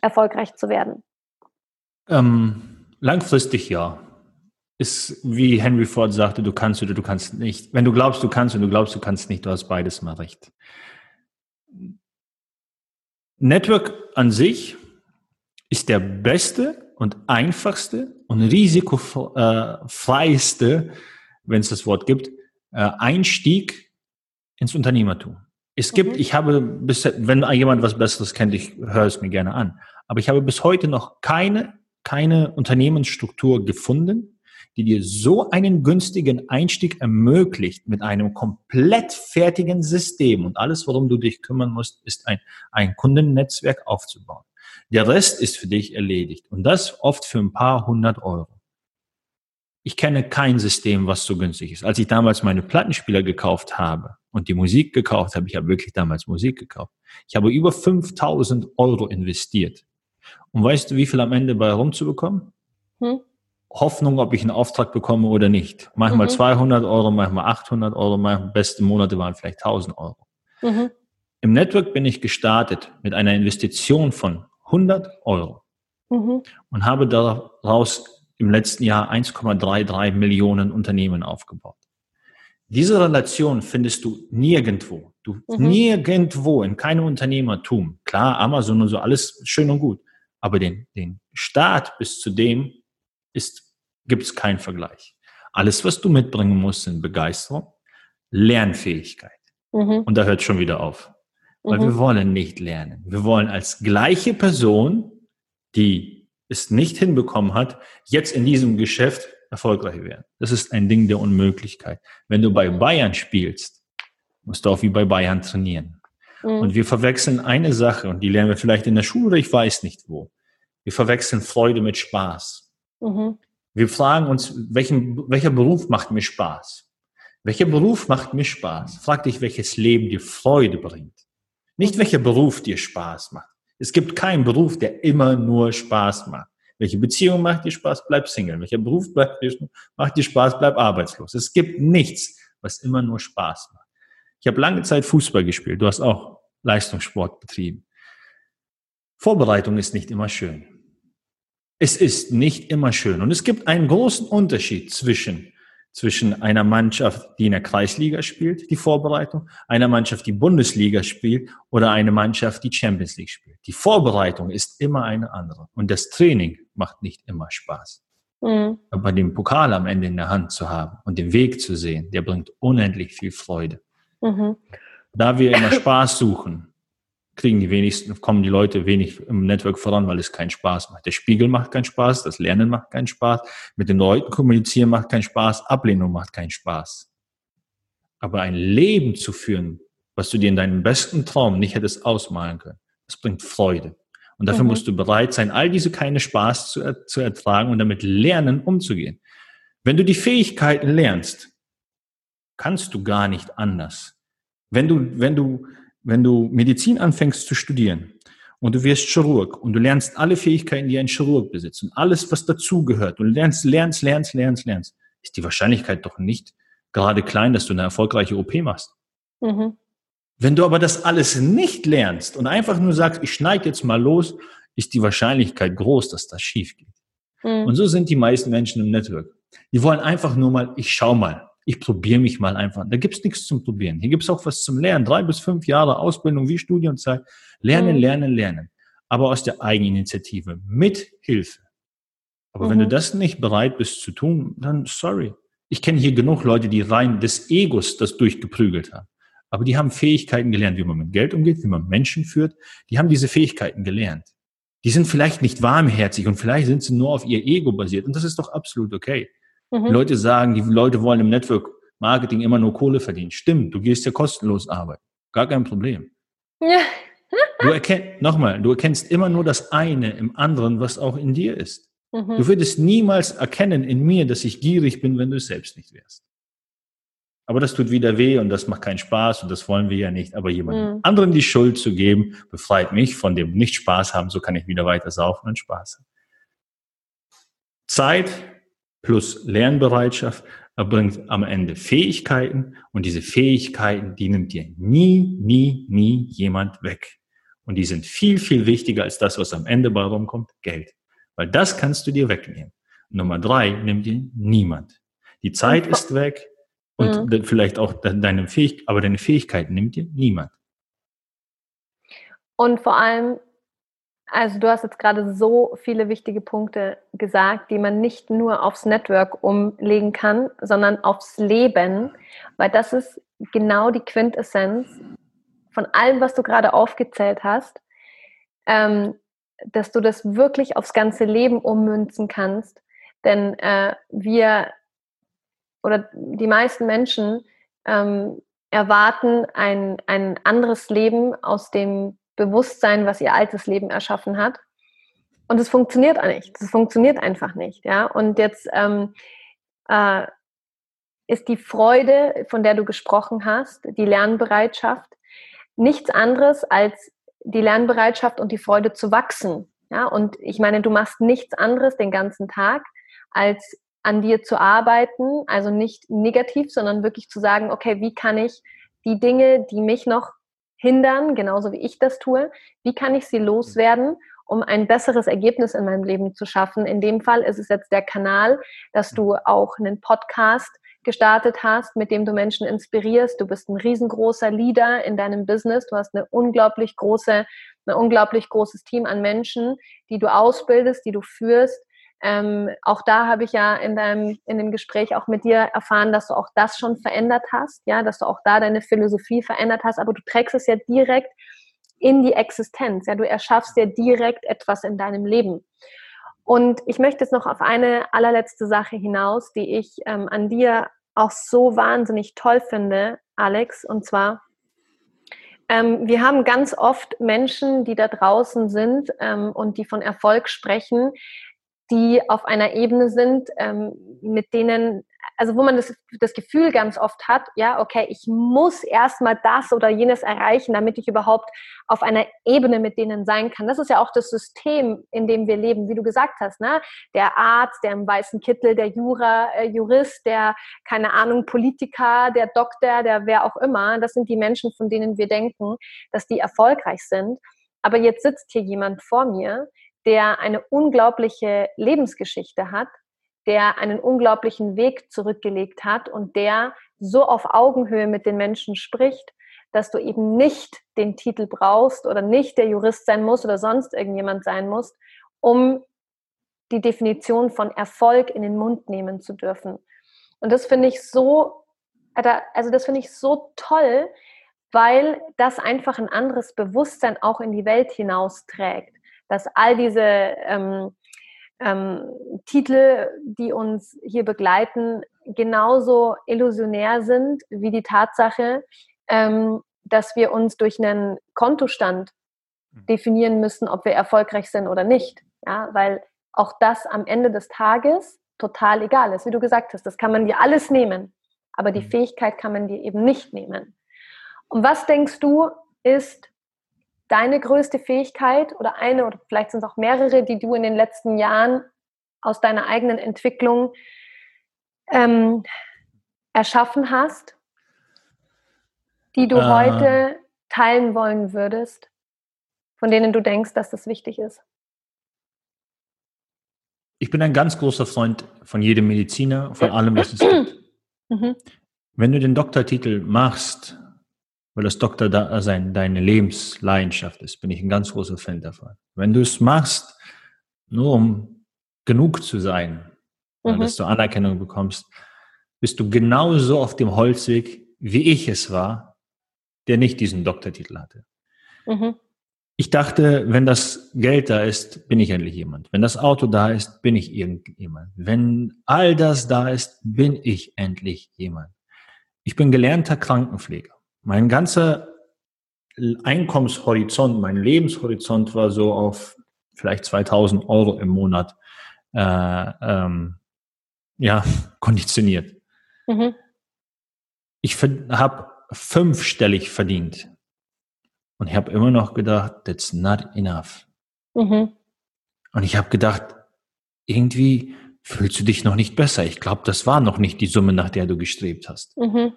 erfolgreich zu werden.
Ähm, Langfristig ja. Ist, wie Henry Ford sagte, du kannst oder du kannst nicht. Wenn du glaubst, du kannst und du glaubst, du kannst nicht, du hast beides mal recht. Network an sich ist der beste und einfachste und risikofreieste, wenn es das Wort gibt, äh, Einstieg ins Unternehmertum. Es gibt, mhm. ich habe bis, wenn jemand was Besseres kennt, ich höre es mir gerne an. Aber ich habe bis heute noch keine, keine Unternehmensstruktur gefunden, die dir so einen günstigen Einstieg ermöglicht mit einem komplett fertigen System. Und alles, worum du dich kümmern musst, ist ein, ein Kundennetzwerk aufzubauen. Der Rest ist für dich erledigt. Und das oft für ein paar hundert Euro. Ich kenne kein System, was so günstig ist. Als ich damals meine Plattenspieler gekauft habe, und die Musik gekauft habe. Ich habe wirklich damals Musik gekauft. Ich habe über 5000 Euro investiert. Und weißt du, wie viel am Ende bei rumzubekommen? Hm? Hoffnung, ob ich einen Auftrag bekomme oder nicht. Manchmal mhm. 200 Euro, manchmal 800 Euro, manchmal beste Monate waren vielleicht 1000 Euro. Mhm. Im Network bin ich gestartet mit einer Investition von 100 Euro mhm. und habe daraus im letzten Jahr 1,33 Millionen Unternehmen aufgebaut. Diese Relation findest du nirgendwo. Du mhm. nirgendwo in keinem Unternehmertum. Klar, Amazon und so alles schön und gut. Aber den, den Start bis zu dem ist, gibt es keinen Vergleich. Alles, was du mitbringen musst, sind Begeisterung, Lernfähigkeit. Mhm. Und da hört schon wieder auf. Weil mhm. wir wollen nicht lernen. Wir wollen als gleiche Person, die es nicht hinbekommen hat, jetzt in diesem Geschäft erfolgreich werden. Das ist ein Ding der Unmöglichkeit. Wenn du bei Bayern spielst, musst du auch wie bei Bayern trainieren. Mhm. Und wir verwechseln eine Sache, und die lernen wir vielleicht in der Schule oder ich weiß nicht wo. Wir verwechseln Freude mit Spaß. Mhm. Wir fragen uns, welchen, welcher Beruf macht mir Spaß? Welcher Beruf macht mir Spaß? Frag dich, welches Leben dir Freude bringt. Nicht mhm. welcher Beruf dir Spaß macht. Es gibt keinen Beruf, der immer nur Spaß macht. Welche Beziehung macht dir Spaß? Bleib Single. Welcher Beruf macht dir Spaß? Bleib arbeitslos. Es gibt nichts, was immer nur Spaß macht. Ich habe lange Zeit Fußball gespielt. Du hast auch Leistungssport betrieben. Vorbereitung ist nicht immer schön. Es ist nicht immer schön. Und es gibt einen großen Unterschied zwischen zwischen einer Mannschaft, die in der Kreisliga spielt, die Vorbereitung, einer Mannschaft, die Bundesliga spielt oder eine Mannschaft, die Champions League spielt. Die Vorbereitung ist immer eine andere und das Training macht nicht immer Spaß. Mhm. Aber den Pokal am Ende in der Hand zu haben und den Weg zu sehen, der bringt unendlich viel Freude. Mhm. Da wir immer Spaß suchen, kriegen die wenigsten, kommen die Leute wenig im Network voran, weil es keinen Spaß macht. Der Spiegel macht keinen Spaß, das Lernen macht keinen Spaß, mit den Leuten kommunizieren macht keinen Spaß, Ablehnung macht keinen Spaß. Aber ein Leben zu führen, was du dir in deinem besten Traum nicht hättest ausmalen können, das bringt Freude. Und dafür mhm. musst du bereit sein, all diese keine Spaß zu, zu ertragen und damit lernen, umzugehen. Wenn du die Fähigkeiten lernst, kannst du gar nicht anders. Wenn du, wenn du wenn du Medizin anfängst zu studieren und du wirst Chirurg und du lernst alle Fähigkeiten, die ein Chirurg besitzt und alles, was dazugehört, und lernst, lernst, lernst, lernst, lernst, ist die Wahrscheinlichkeit doch nicht gerade klein, dass du eine erfolgreiche OP machst. Mhm. Wenn du aber das alles nicht lernst und einfach nur sagst, ich schneide jetzt mal los, ist die Wahrscheinlichkeit groß, dass das schief geht. Mhm. Und so sind die meisten Menschen im Network. Die wollen einfach nur mal, ich schau mal ich probiere mich mal einfach. Da gibt's nichts zum Probieren. Hier gibt's auch was zum Lernen. Drei bis fünf Jahre Ausbildung wie Studienzeit. Lernen, mhm. lernen, lernen. Aber aus der Eigeninitiative. Mit Hilfe. Aber mhm. wenn du mhm. das nicht bereit bist zu tun, dann sorry. Ich kenne hier genug Leute, die rein des Egos das durchgeprügelt haben. Aber die haben Fähigkeiten gelernt, wie man mit Geld umgeht, wie man Menschen führt. Die haben diese Fähigkeiten gelernt. Die sind vielleicht nicht warmherzig und vielleicht sind sie nur auf ihr Ego basiert. Und das ist doch absolut okay. Mhm. Die Leute sagen, die Leute wollen im Network Marketing immer nur Kohle verdienen. Stimmt, du gehst ja kostenlos arbeiten. Gar kein Problem. Ja. du erkennst, nochmal, du erkennst immer nur das eine im anderen, was auch in dir ist. Mhm. Du würdest niemals erkennen in mir, dass ich gierig bin, wenn du es selbst nicht wärst. Aber das tut wieder weh und das macht keinen Spaß und das wollen wir ja nicht. Aber jemandem mhm. anderen die Schuld zu geben, befreit mich von dem nicht Spaß haben, so kann ich wieder weiter saufen und Spaß haben. Zeit plus Lernbereitschaft erbringt am Ende Fähigkeiten und diese Fähigkeiten, die nimmt dir nie, nie, nie jemand weg. Und die sind viel, viel wichtiger als das, was am Ende bei rumkommt, Geld. Weil das kannst du dir wegnehmen. Nummer drei nimmt dir niemand. Die Zeit ist weg und mhm. vielleicht auch deine Fähigkeit, aber deine Fähigkeiten nimmt dir niemand.
Und vor allem Also du hast jetzt gerade so viele wichtige Punkte gesagt, die man nicht nur aufs Network umlegen kann, sondern aufs Leben, weil das ist genau die Quintessenz von allem, was du gerade aufgezählt hast, ähm, dass du das wirklich aufs ganze Leben ummünzen kannst. Denn äh, wir oder die meisten Menschen ähm, erwarten ein, ein anderes Leben aus dem Bewusstsein, was ihr altes Leben erschaffen hat. Und es funktioniert nicht. Es funktioniert einfach nicht. Ja? Und jetzt ähm, äh, ist die Freude, von der du gesprochen hast, die Lernbereitschaft, nichts anderes als die Lernbereitschaft und die Freude zu wachsen. Ja? Und ich meine, du machst nichts anderes den ganzen Tag, als an dir zu arbeiten, also nicht negativ, sondern wirklich zu sagen, okay, wie kann ich die Dinge, die mich noch hindern, genauso wie ich das tue, wie kann ich sie loswerden, um ein besseres Ergebnis in meinem Leben zu schaffen. In dem Fall ist es jetzt der Kanal, dass du auch einen Podcast gestartet hast, mit dem du Menschen inspirierst. Du bist ein riesengroßer Leader in deinem Business. Du hast eine unglaublich große, ein unglaublich großes Team an Menschen, die du ausbildest, die du führst ähm, auch da habe ich ja in deinem, in dem Gespräch auch mit dir erfahren, dass du auch das schon verändert hast, ja, dass du auch da deine Philosophie verändert hast, aber du trägst es ja direkt in die Existenz, ja, du erschaffst ja direkt etwas in deinem Leben. Und ich möchte jetzt noch auf eine allerletzte Sache hinaus, die ich ähm, an dir auch so wahnsinnig toll finde, Alex, und zwar, ähm, wir haben ganz oft Menschen, die da draußen sind ähm, und die von Erfolg sprechen, die auf einer Ebene sind, ähm, mit denen, also wo man das, das Gefühl ganz oft hat, ja, okay, ich muss erstmal das oder jenes erreichen, damit ich überhaupt auf einer Ebene mit denen sein kann. Das ist ja auch das System, in dem wir leben, wie du gesagt hast, ne? Der Arzt, der im weißen Kittel, der Jura, äh, Jurist, der, keine Ahnung, Politiker, der Doktor, der wer auch immer, das sind die Menschen, von denen wir denken, dass die erfolgreich sind. Aber jetzt sitzt hier jemand vor mir, der eine unglaubliche Lebensgeschichte hat, der einen unglaublichen Weg zurückgelegt hat und der so auf Augenhöhe mit den Menschen spricht, dass du eben nicht den Titel brauchst oder nicht der Jurist sein musst oder sonst irgendjemand sein musst, um die Definition von Erfolg in den Mund nehmen zu dürfen. Und das finde ich so, also das finde ich so toll, weil das einfach ein anderes Bewusstsein auch in die Welt hinausträgt dass all diese ähm, ähm, Titel, die uns hier begleiten, genauso illusionär sind wie die Tatsache, ähm, dass wir uns durch einen Kontostand mhm. definieren müssen, ob wir erfolgreich sind oder nicht. Ja, weil auch das am Ende des Tages total egal ist. Wie du gesagt hast, das kann man dir alles nehmen, aber die mhm. Fähigkeit kann man dir eben nicht nehmen. Und was denkst du, ist deine größte Fähigkeit oder eine oder vielleicht sind es auch mehrere, die du in den letzten Jahren aus deiner eigenen Entwicklung ähm, erschaffen hast, die du äh, heute teilen wollen würdest, von denen du denkst, dass das wichtig ist?
Ich bin ein ganz großer Freund von jedem Mediziner, von allem, was es gibt. Mhm. Wenn du den Doktortitel machst, weil das Doktordasein deine Lebensleidenschaft ist, bin ich ein ganz großer Fan davon. Wenn du es machst, nur um genug zu sein, mhm. dass du Anerkennung bekommst, bist du genauso auf dem Holzweg, wie ich es war, der nicht diesen Doktortitel hatte. Mhm. Ich dachte, wenn das Geld da ist, bin ich endlich jemand. Wenn das Auto da ist, bin ich irgendjemand. Wenn all das da ist, bin ich endlich jemand. Ich bin gelernter Krankenpfleger. Mein ganzer Einkommenshorizont, mein Lebenshorizont war so auf vielleicht 2000 Euro im Monat äh, ähm, ja, konditioniert. Mhm. Ich habe fünfstellig verdient. Und ich habe immer noch gedacht, that's not enough. Mhm. Und ich habe gedacht, irgendwie fühlst du dich noch nicht besser. Ich glaube, das war noch nicht die Summe, nach der du gestrebt hast. Mhm.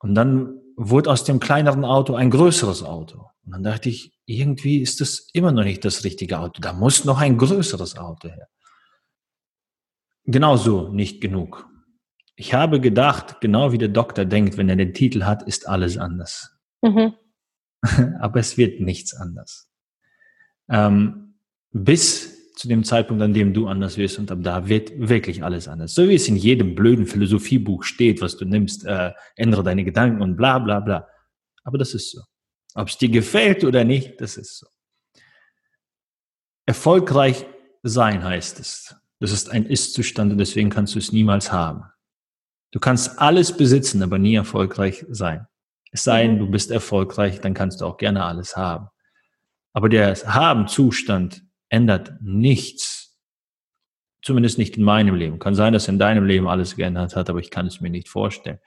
Und dann wurde aus dem kleineren Auto ein größeres Auto. Und dann dachte ich, irgendwie ist das immer noch nicht das richtige Auto. Da muss noch ein größeres Auto her. Genauso nicht genug. Ich habe gedacht, genau wie der Doktor denkt, wenn er den Titel hat, ist alles anders. Mhm. Aber es wird nichts anders. ähm, bis zu dem Zeitpunkt, an dem du anders wirst und ab da wird wirklich alles anders. So wie es in jedem blöden Philosophiebuch steht, was du nimmst, äh, ändere deine Gedanken und bla bla bla. Aber das ist so. Ob es dir gefällt oder nicht, das ist so. Erfolgreich sein heißt es. Das ist ein Ist-Zustand und deswegen kannst du es niemals haben. Du kannst alles besitzen, aber nie erfolgreich sein. Es sei denn, du bist erfolgreich, dann kannst du auch gerne alles haben. Aber der Haben-Zustand ändert nichts. Zumindest nicht in meinem Leben. Kann sein, dass in deinem Leben alles geändert hat, aber ich kann es mir nicht vorstellen.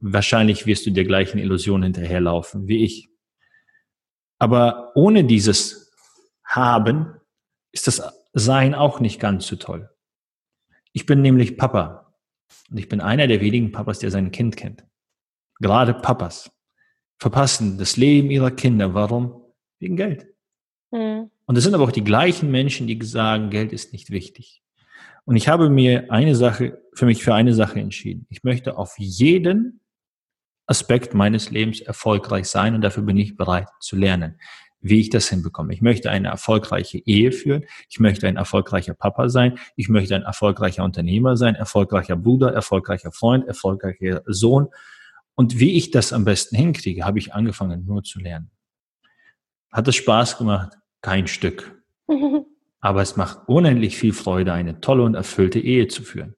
Wahrscheinlich wirst du der gleichen Illusion hinterherlaufen wie ich. Aber ohne dieses Haben ist das Sein auch nicht ganz so toll. Ich bin nämlich Papa. Und ich bin einer der wenigen Papas, der sein Kind kennt. Gerade Papas verpassen das Leben ihrer Kinder. Warum? Wegen Geld. Mhm. Und es sind aber auch die gleichen Menschen, die sagen, Geld ist nicht wichtig. Und ich habe mir eine Sache, für mich für eine Sache entschieden. Ich möchte auf jeden Aspekt meines Lebens erfolgreich sein und dafür bin ich bereit zu lernen, wie ich das hinbekomme. Ich möchte eine erfolgreiche Ehe führen. Ich möchte ein erfolgreicher Papa sein. Ich möchte ein erfolgreicher Unternehmer sein, erfolgreicher Bruder, erfolgreicher Freund, erfolgreicher Sohn. Und wie ich das am besten hinkriege, habe ich angefangen nur zu lernen. Hat es Spaß gemacht? Kein Stück. Aber es macht unendlich viel Freude, eine tolle und erfüllte Ehe zu führen.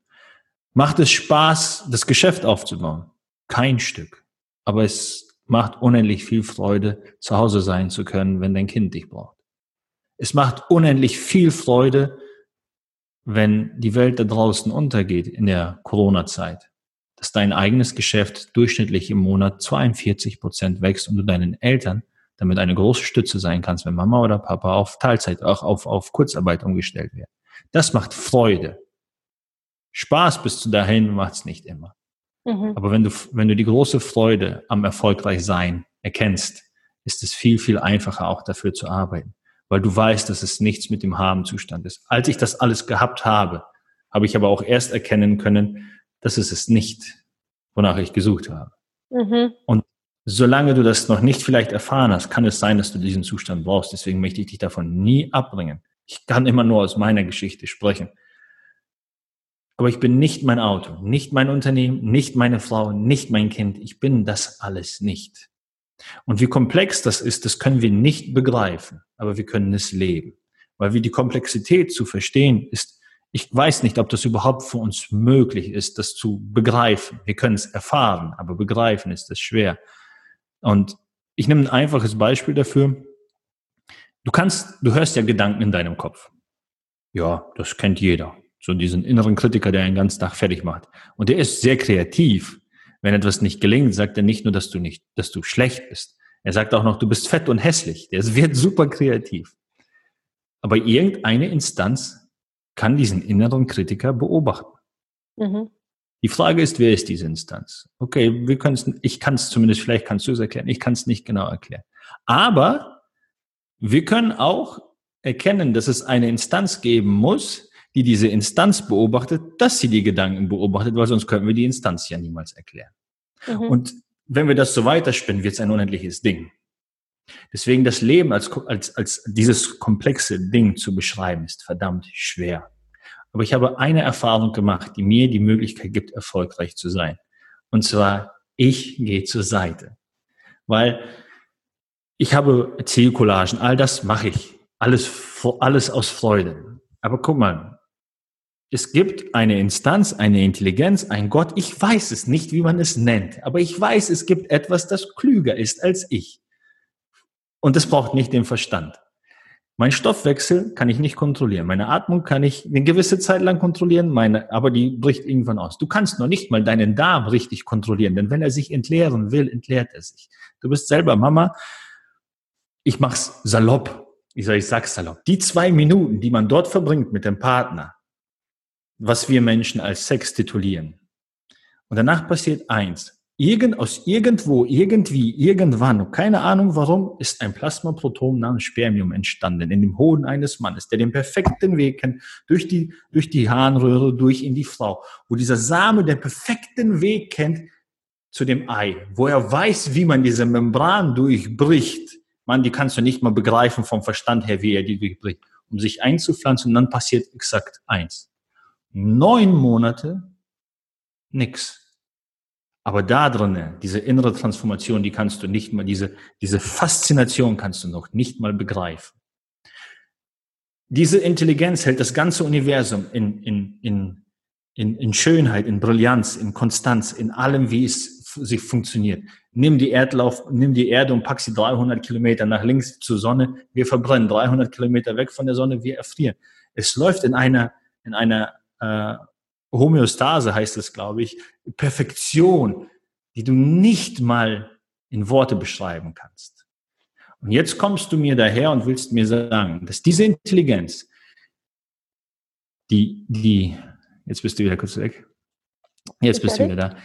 Macht es Spaß, das Geschäft aufzubauen? Kein Stück. Aber es macht unendlich viel Freude, zu Hause sein zu können, wenn dein Kind dich braucht. Es macht unendlich viel Freude, wenn die Welt da draußen untergeht in der Corona-Zeit dass dein eigenes Geschäft durchschnittlich im Monat 42 Prozent wächst und du deinen Eltern damit eine große Stütze sein kannst, wenn Mama oder Papa auf Teilzeit, auch auf, auf Kurzarbeit umgestellt werden. Das macht Freude. Spaß bis zu dahin macht's nicht immer. Mhm. Aber wenn du, wenn du die große Freude am erfolgreich sein erkennst, ist es viel, viel einfacher auch dafür zu arbeiten, weil du weißt, dass es nichts mit dem Haben-Zustand ist. Als ich das alles gehabt habe, habe ich aber auch erst erkennen können, das ist es nicht, wonach ich gesucht habe. Mhm. Und solange du das noch nicht vielleicht erfahren hast, kann es sein, dass du diesen Zustand brauchst. Deswegen möchte ich dich davon nie abbringen. Ich kann immer nur aus meiner Geschichte sprechen. Aber ich bin nicht mein Auto, nicht mein Unternehmen, nicht meine Frau, nicht mein Kind. Ich bin das alles nicht. Und wie komplex das ist, das können wir nicht begreifen, aber wir können es leben. Weil wir die Komplexität zu verstehen ist ich weiß nicht, ob das überhaupt für uns möglich ist, das zu begreifen. Wir können es erfahren, aber begreifen ist das schwer. Und ich nehme ein einfaches Beispiel dafür. Du kannst, du hörst ja Gedanken in deinem Kopf. Ja, das kennt jeder. So diesen inneren Kritiker, der einen ganzen Tag fertig macht. Und der ist sehr kreativ. Wenn etwas nicht gelingt, sagt er nicht nur, dass du nicht, dass du schlecht bist. Er sagt auch noch, du bist fett und hässlich. Der wird super kreativ. Aber irgendeine Instanz kann diesen inneren Kritiker beobachten. Mhm. Die Frage ist, wer ist diese Instanz? Okay, wir können es, ich kann es zumindest, vielleicht kannst du es erklären, ich kann es nicht genau erklären. Aber wir können auch erkennen, dass es eine Instanz geben muss, die diese Instanz beobachtet, dass sie die Gedanken beobachtet, weil sonst könnten wir die Instanz ja niemals erklären. Mhm. Und wenn wir das so weiterspinnen, wird es ein unendliches Ding. Deswegen das Leben als, als, als dieses komplexe Ding zu beschreiben, ist verdammt schwer. Aber ich habe eine Erfahrung gemacht, die mir die Möglichkeit gibt, erfolgreich zu sein. Und zwar, ich gehe zur Seite. Weil ich habe Zielcollagen, all das mache ich. Alles, alles aus Freude. Aber guck mal, es gibt eine Instanz, eine Intelligenz, ein Gott. Ich weiß es nicht, wie man es nennt, aber ich weiß, es gibt etwas, das klüger ist als ich. Und es braucht nicht den Verstand. Mein Stoffwechsel kann ich nicht kontrollieren. Meine Atmung kann ich eine gewisse Zeit lang kontrollieren, meine, aber die bricht irgendwann aus. Du kannst noch nicht mal deinen Darm richtig kontrollieren, denn wenn er sich entleeren will, entleert er sich. Du bist selber Mama. Ich mach's salopp. Ich sage, ich sag's salopp. Die zwei Minuten, die man dort verbringt mit dem Partner, was wir Menschen als Sex titulieren. Und danach passiert eins. Irgend, aus irgendwo, irgendwie, irgendwann, keine Ahnung warum, ist ein Plasmaproton namens Spermium entstanden in dem Hoden eines Mannes, der den perfekten Weg kennt, durch die, durch die Harnröhre, durch in die Frau, wo dieser Same den perfekten Weg kennt zu dem Ei, wo er weiß, wie man diese Membran durchbricht, man, die kannst du nicht mal begreifen vom Verstand her, wie er die durchbricht, um sich einzupflanzen und dann passiert exakt eins. Neun Monate, nix. Aber da drinnen, diese innere Transformation, die kannst du nicht mal, diese, diese Faszination kannst du noch nicht mal begreifen. Diese Intelligenz hält das ganze Universum in, in, in, in, in Schönheit, in Brillanz, in Konstanz, in allem, wie es sich funktioniert. Nimm die Erdlauf, nimm die Erde und pack sie 300 Kilometer nach links zur Sonne. Wir verbrennen 300 Kilometer weg von der Sonne, wir erfrieren. Es läuft in einer, in einer äh, Homöostase, heißt es, glaube ich, Perfektion, die du nicht mal in Worte beschreiben kannst. Und jetzt kommst du mir daher und willst mir sagen, dass diese Intelligenz, die, die, jetzt bist du wieder kurz weg. Jetzt bist du wieder da.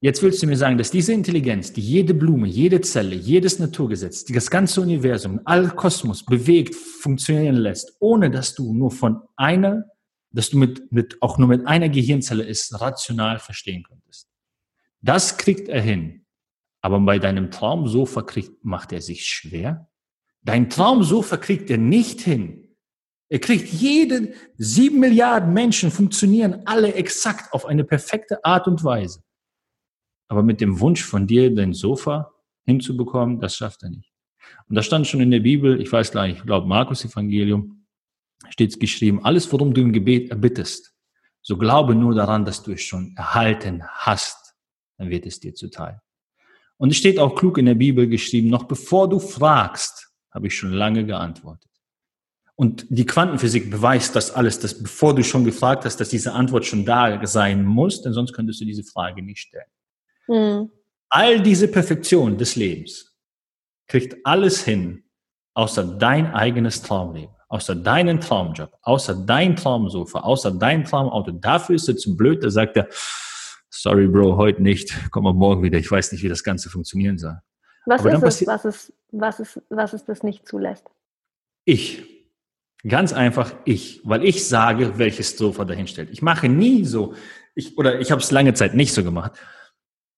Jetzt willst du mir sagen, dass diese Intelligenz, die jede Blume, jede Zelle, jedes Naturgesetz, das ganze Universum, all Kosmos bewegt, funktionieren lässt, ohne dass du nur von einer, dass du mit, mit, auch nur mit einer Gehirnzelle es rational verstehen könntest. Das kriegt er hin. Aber bei deinem Traumsofa kriegt, macht er sich schwer. Dein Traumsofa kriegt er nicht hin. Er kriegt jeden, sieben Milliarden Menschen funktionieren alle exakt auf eine perfekte Art und Weise. Aber mit dem Wunsch von dir, dein Sofa hinzubekommen, das schafft er nicht. Und da stand schon in der Bibel, ich weiß gar nicht, ich glaube Markus Evangelium, steht es geschrieben, alles, worum du im Gebet erbittest, so glaube nur daran, dass du es schon erhalten hast, dann wird es dir zuteil. Und es steht auch klug in der Bibel geschrieben, noch bevor du fragst, habe ich schon lange geantwortet. Und die Quantenphysik beweist das alles, dass bevor du schon gefragt hast, dass diese Antwort schon da sein muss, denn sonst könntest du diese Frage nicht stellen. Mhm. All diese Perfektion des Lebens kriegt alles hin, außer dein eigenes Traumleben, außer deinen Traumjob, außer dein Traumsofa, außer dein Traumauto. Dafür ist er zu blöd, da sagt er, sorry Bro, heute nicht, komm mal morgen wieder, ich weiß nicht, wie das Ganze funktionieren soll.
Was ist es, was es, was es, was es das nicht zulässt?
Ich. Ganz einfach ich, weil ich sage, welches Sofa dahin stellt. Ich mache nie so, ich, oder ich habe es lange Zeit nicht so gemacht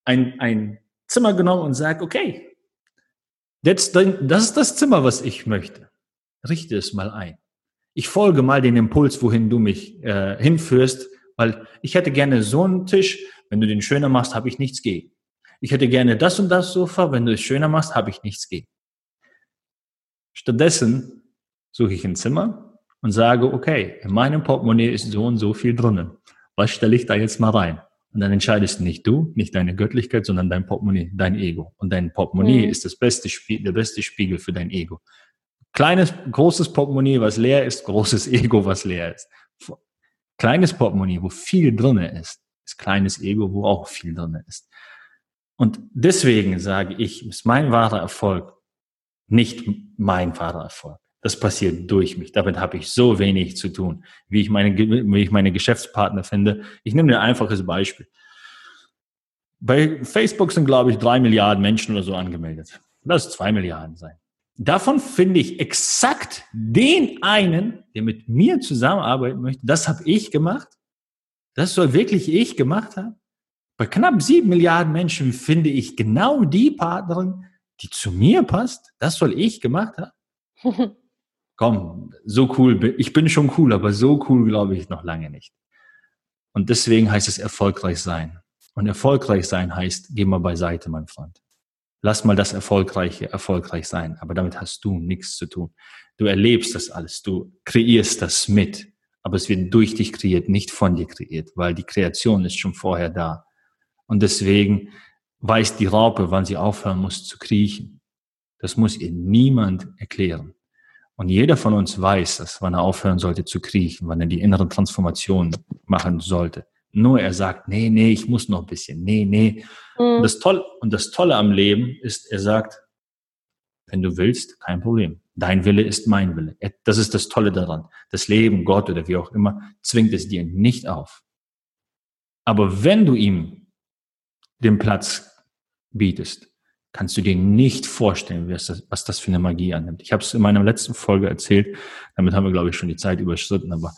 ein, ein Zimmer genommen und sage, okay, das, das ist das Zimmer, was ich möchte. Richte es mal ein. Ich folge mal den Impuls, wohin du mich äh, hinführst, weil ich hätte gerne so einen Tisch. Wenn du den schöner machst, habe ich nichts gegen. Ich hätte gerne das und das Sofa. Wenn du es schöner machst, habe ich nichts gegen. Stattdessen suche ich ein Zimmer und sage, okay, in meinem Portemonnaie ist so und so viel drinnen. Was stelle ich da jetzt mal rein? Und dann entscheidest nicht du, nicht deine Göttlichkeit, sondern dein Portemonnaie, dein Ego. Und dein Portemonnaie mhm. ist das beste Spiel, der beste Spiegel für dein Ego. Kleines, großes Portemonnaie, was leer ist, großes Ego, was leer ist. Kleines Portemonnaie, wo viel drinne ist, ist kleines Ego, wo auch viel drinne ist. Und deswegen sage ich, ist mein wahrer Erfolg nicht mein wahrer Erfolg. Das passiert durch mich. Damit habe ich so wenig zu tun, wie ich meine, wie ich meine Geschäftspartner finde. Ich nehme ein einfaches Beispiel. Bei Facebook sind, glaube ich, drei Milliarden Menschen oder so angemeldet. Lass zwei Milliarden sein. Davon finde ich exakt den einen, der mit mir zusammenarbeiten möchte. Das habe ich gemacht. Das soll wirklich ich gemacht haben. Bei knapp sieben Milliarden Menschen finde ich genau die Partnerin, die zu mir passt. Das soll ich gemacht haben. komm, so cool, ich bin schon cool, aber so cool glaube ich noch lange nicht. Und deswegen heißt es erfolgreich sein. Und erfolgreich sein heißt, geh mal beiseite, mein Freund. Lass mal das Erfolgreiche erfolgreich sein. Aber damit hast du nichts zu tun. Du erlebst das alles. Du kreierst das mit. Aber es wird durch dich kreiert, nicht von dir kreiert, weil die Kreation ist schon vorher da. Und deswegen weiß die Raupe, wann sie aufhören muss zu kriechen. Das muss ihr niemand erklären. Und jeder von uns weiß dass wann er aufhören sollte zu kriechen, wann er die innere Transformation machen sollte. Nur er sagt, nee, nee, ich muss noch ein bisschen, nee, nee. Mhm. Und, das Tolle, und das Tolle am Leben ist, er sagt, wenn du willst, kein Problem. Dein Wille ist mein Wille. Das ist das Tolle daran. Das Leben, Gott oder wie auch immer, zwingt es dir nicht auf. Aber wenn du ihm den Platz bietest, kannst du dir nicht vorstellen, was das, für eine Magie annimmt. Ich habe es in meiner letzten Folge erzählt, damit haben wir, glaube ich, schon die Zeit überschritten, aber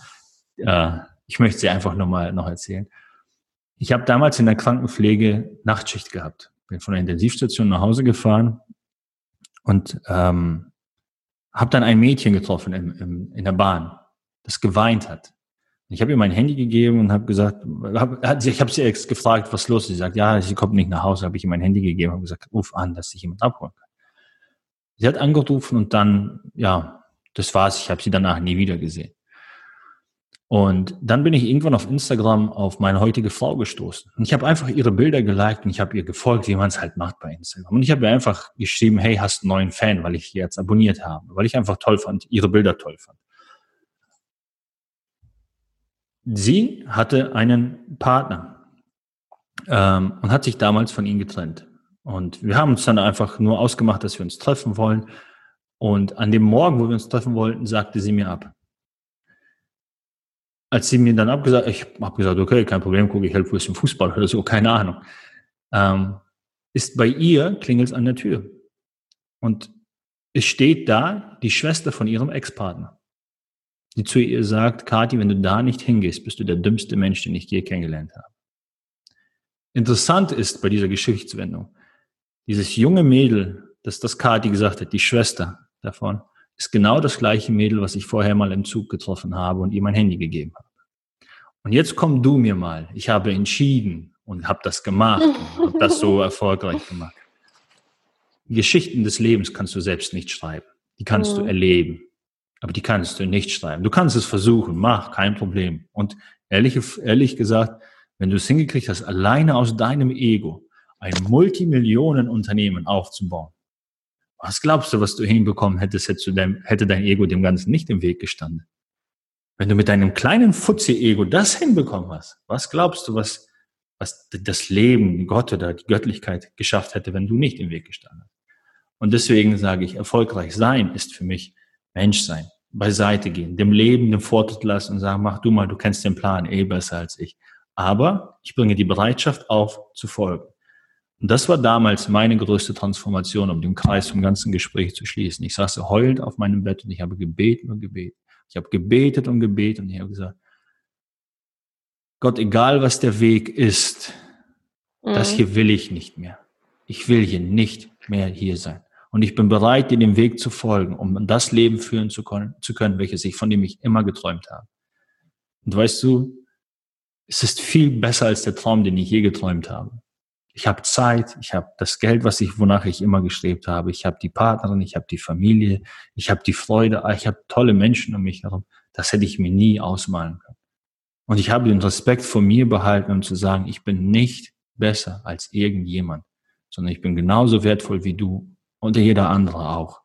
äh, ich möchte sie einfach nochmal noch erzählen. Ich habe damals in der Krankenpflege Nachtschicht gehabt. Bin von der Intensivstation nach Hause gefahren Und ähm, habe dann ein Mädchen getroffen im, im, in der Bahn, das geweint hat. Ich habe ihr mein Handy gegeben und habe gesagt, hab, ich habe sie jetzt gefragt, was los ist. Sie sagt, ja, sie kommt nicht nach Hause, habe ich ihr mein Handy gegeben und gesagt, ruf an, dass sich jemand abholen kann. Sie hat angerufen und dann, ja, das war's. Ich habe sie danach nie wieder gesehen. Und dann bin ich irgendwann auf Instagram auf meine heutige Frau gestoßen. Und ich habe einfach ihre Bilder geliked und ich habe ihr gefolgt, wie man es halt macht bei Instagram. Und ich habe ihr einfach geschrieben, hey, hast einen neuen Fan, weil ich jetzt abonniert habe, weil ich einfach toll fand, ihre Bilder toll fand. Sie hatte einen Partner ähm, und hat sich damals von ihm getrennt. Und wir haben uns dann einfach nur ausgemacht, dass wir uns treffen wollen. Und an dem Morgen, wo wir uns treffen wollten, sagte sie mir ab als sie mir dann abgesagt, ich habe gesagt, okay, kein Problem, gucke ich helfe ein bisschen Fußball oder so, keine Ahnung. Ähm, ist bei ihr klingelt es an der Tür. Und es steht da die Schwester von ihrem Ex-Partner, die zu ihr sagt, Kathi, wenn du da nicht hingehst, bist du der dümmste Mensch, den ich je kennengelernt habe. Interessant ist bei dieser Geschichtswendung, dieses junge Mädel, das das Kathi gesagt hat, die Schwester davon, ist genau das gleiche Mädel, was ich vorher mal im Zug getroffen habe und ihr mein Handy gegeben habe. Und jetzt komm du mir mal. Ich habe entschieden und habe das gemacht und habe das so erfolgreich gemacht. Geschichten des Lebens kannst du selbst nicht schreiben. Die kannst mhm. du erleben. Aber die kannst du nicht schreiben. Du kannst es versuchen, mach, kein Problem. Und ehrlich, ehrlich gesagt, wenn du es hingekriegt hast, alleine aus deinem Ego ein Multimillionenunternehmen aufzubauen, was glaubst du, was du hinbekommen hättest, hätte, dein, hätte dein Ego dem Ganzen nicht im Weg gestanden? Wenn du mit deinem kleinen Futzi-Ego das hinbekommen hast, was glaubst du, was, was das Leben, Gott oder die Göttlichkeit geschafft hätte, wenn du nicht im Weg gestanden hast? Und deswegen sage ich, erfolgreich sein ist für mich Mensch sein, beiseite gehen, dem Leben den Vortritt lassen und sagen, mach du mal, du kennst den Plan eh besser als ich. Aber ich bringe die Bereitschaft auf, zu folgen. Und das war damals meine größte Transformation, um den Kreis vom ganzen Gespräch zu schließen. Ich saß heulend auf meinem Bett und ich habe gebeten und gebetet. Ich habe gebetet und gebetet und ich habe gesagt, Gott, egal was der Weg ist, mhm. das hier will ich nicht mehr. Ich will hier nicht mehr hier sein. Und ich bin bereit, dir den Weg zu folgen, um das Leben führen zu können, zu können, welches ich, von dem ich immer geträumt habe. Und weißt du, es ist viel besser als der Traum, den ich je geträumt habe. Ich habe Zeit, ich habe das Geld, was ich, wonach ich immer gestrebt habe. Ich habe die Partnerin, ich habe die Familie, ich habe die Freude, ich habe tolle Menschen um mich herum. Das hätte ich mir nie ausmalen können. Und ich habe den Respekt vor mir behalten, um zu sagen, ich bin nicht besser als irgendjemand, sondern ich bin genauso wertvoll wie du und jeder andere auch.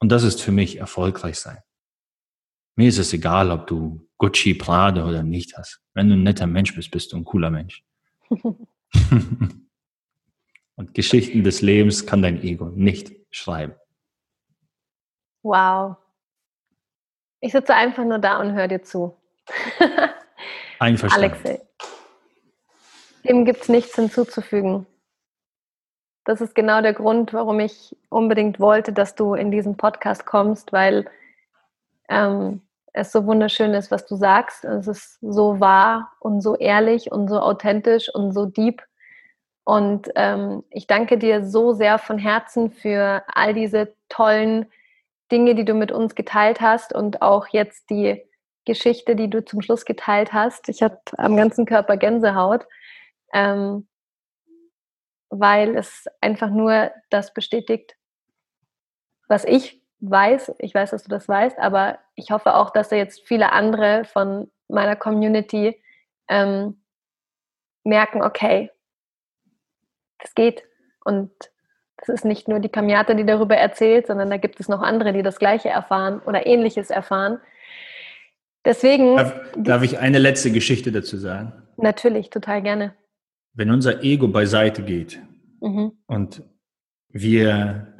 Und das ist für mich erfolgreich sein. Mir ist es egal, ob du Gucci, Prada oder nicht hast. Wenn du ein netter Mensch bist, bist du ein cooler Mensch. Und Geschichten des Lebens kann dein Ego nicht schreiben.
Wow. Ich sitze einfach nur da und höre dir zu.
Einverstanden.
Alexei. Dem gibt es nichts hinzuzufügen. Das ist genau der Grund, warum ich unbedingt wollte, dass du in diesen Podcast kommst, weil ähm, es so wunderschön ist, was du sagst. Es ist so wahr und so ehrlich und so authentisch und so deep. Und ähm, ich danke dir so sehr von Herzen für all diese tollen Dinge, die du mit uns geteilt hast und auch jetzt die Geschichte, die du zum Schluss geteilt hast. Ich habe am ganzen Körper Gänsehaut, ähm, weil es einfach nur das bestätigt, was ich weiß, ich weiß, dass du das weißt, aber ich hoffe auch, dass da jetzt viele andere von meiner Community ähm, merken, okay, das geht. Und das ist nicht nur die Kamiata, die darüber erzählt, sondern da gibt es noch andere, die das Gleiche erfahren oder Ähnliches erfahren. Deswegen.
Darf, darf ich eine letzte Geschichte dazu sagen?
Natürlich, total gerne.
Wenn unser Ego beiseite geht mhm. und wir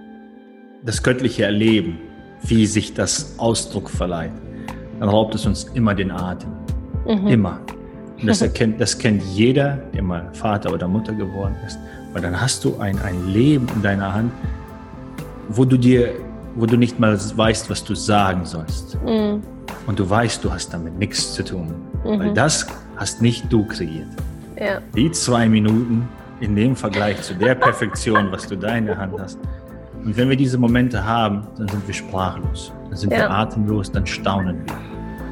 das Göttliche erleben, wie sich das Ausdruck verleiht, dann raubt es uns immer den Atem. Mhm. Immer. Und das, erkennt, das kennt jeder, der mal Vater oder Mutter geworden ist. Weil dann hast du ein, ein Leben in deiner Hand, wo du dir, wo du nicht mal weißt, was du sagen sollst. Mhm. Und du weißt, du hast damit nichts zu tun. Mhm. Weil das hast nicht du kreiert. Ja. Die zwei Minuten in dem Vergleich zu der Perfektion, was du da in der Hand hast, Und wenn wir diese Momente haben, dann sind wir sprachlos, dann sind ja. wir atemlos, dann staunen wir.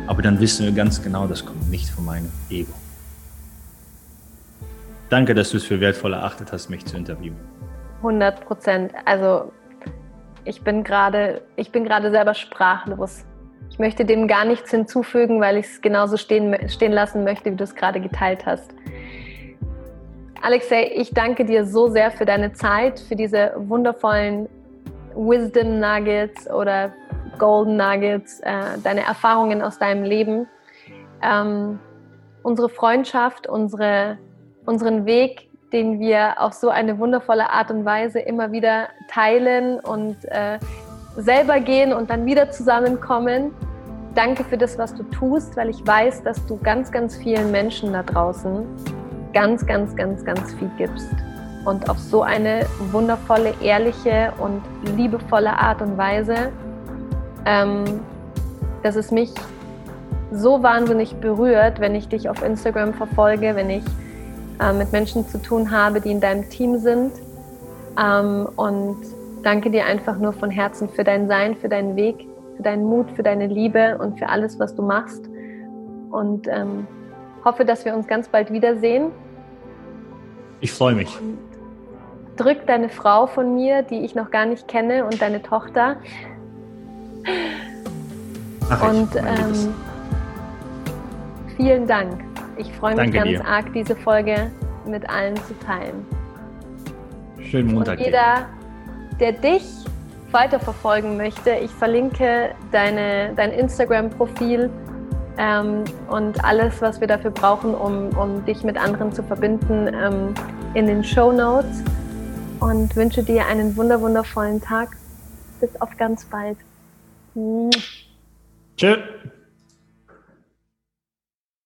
Aber dann wissen wir ganz genau, das kommt nicht von meinem Ego. Danke, dass du es für wertvoll erachtet hast, mich zu interviewen.
100 Prozent. Also ich bin gerade, ich bin gerade selber sprachlos. Ich möchte dem gar nichts hinzufügen, weil ich es genauso stehen, stehen lassen möchte, wie du es gerade geteilt hast. Alexei, ich danke dir so sehr für deine Zeit, für diese wundervollen Wisdom Nuggets oder Golden Nuggets, äh, deine Erfahrungen aus deinem Leben. Ähm, unsere Freundschaft, unsere, unseren Weg, den wir auf so eine wundervolle Art und Weise immer wieder teilen und äh, selber gehen und dann wieder zusammenkommen. Danke für das, was du tust, weil ich weiß, dass du ganz, ganz vielen Menschen da draußen ganz, ganz, ganz, ganz viel gibst. Und auf so eine wundervolle, ehrliche und liebevolle Art und Weise, ähm, dass es mich so wahnsinnig berührt, wenn ich dich auf Instagram verfolge, wenn ich äh, mit Menschen zu tun habe, die in deinem Team sind. Ähm, und danke dir einfach nur von Herzen für dein Sein, für deinen Weg, für deinen Mut, für deine Liebe und für alles, was du machst. Und ähm, hoffe, dass wir uns ganz bald wiedersehen.
Ich freue mich.
Drück deine Frau von mir, die ich noch gar nicht kenne, und deine Tochter. Ach, und ähm, vielen Dank. Ich freue mich ganz dir. arg, diese Folge mit allen zu teilen.
Schönen Montag.
Und jeder, der dich weiterverfolgen möchte, ich verlinke deine, dein Instagram-Profil ähm, und alles, was wir dafür brauchen, um, um dich mit anderen zu verbinden, ähm, in den Show Notes. Und wünsche dir einen wundervollen Tag. Bis auf ganz bald.
Tschüss.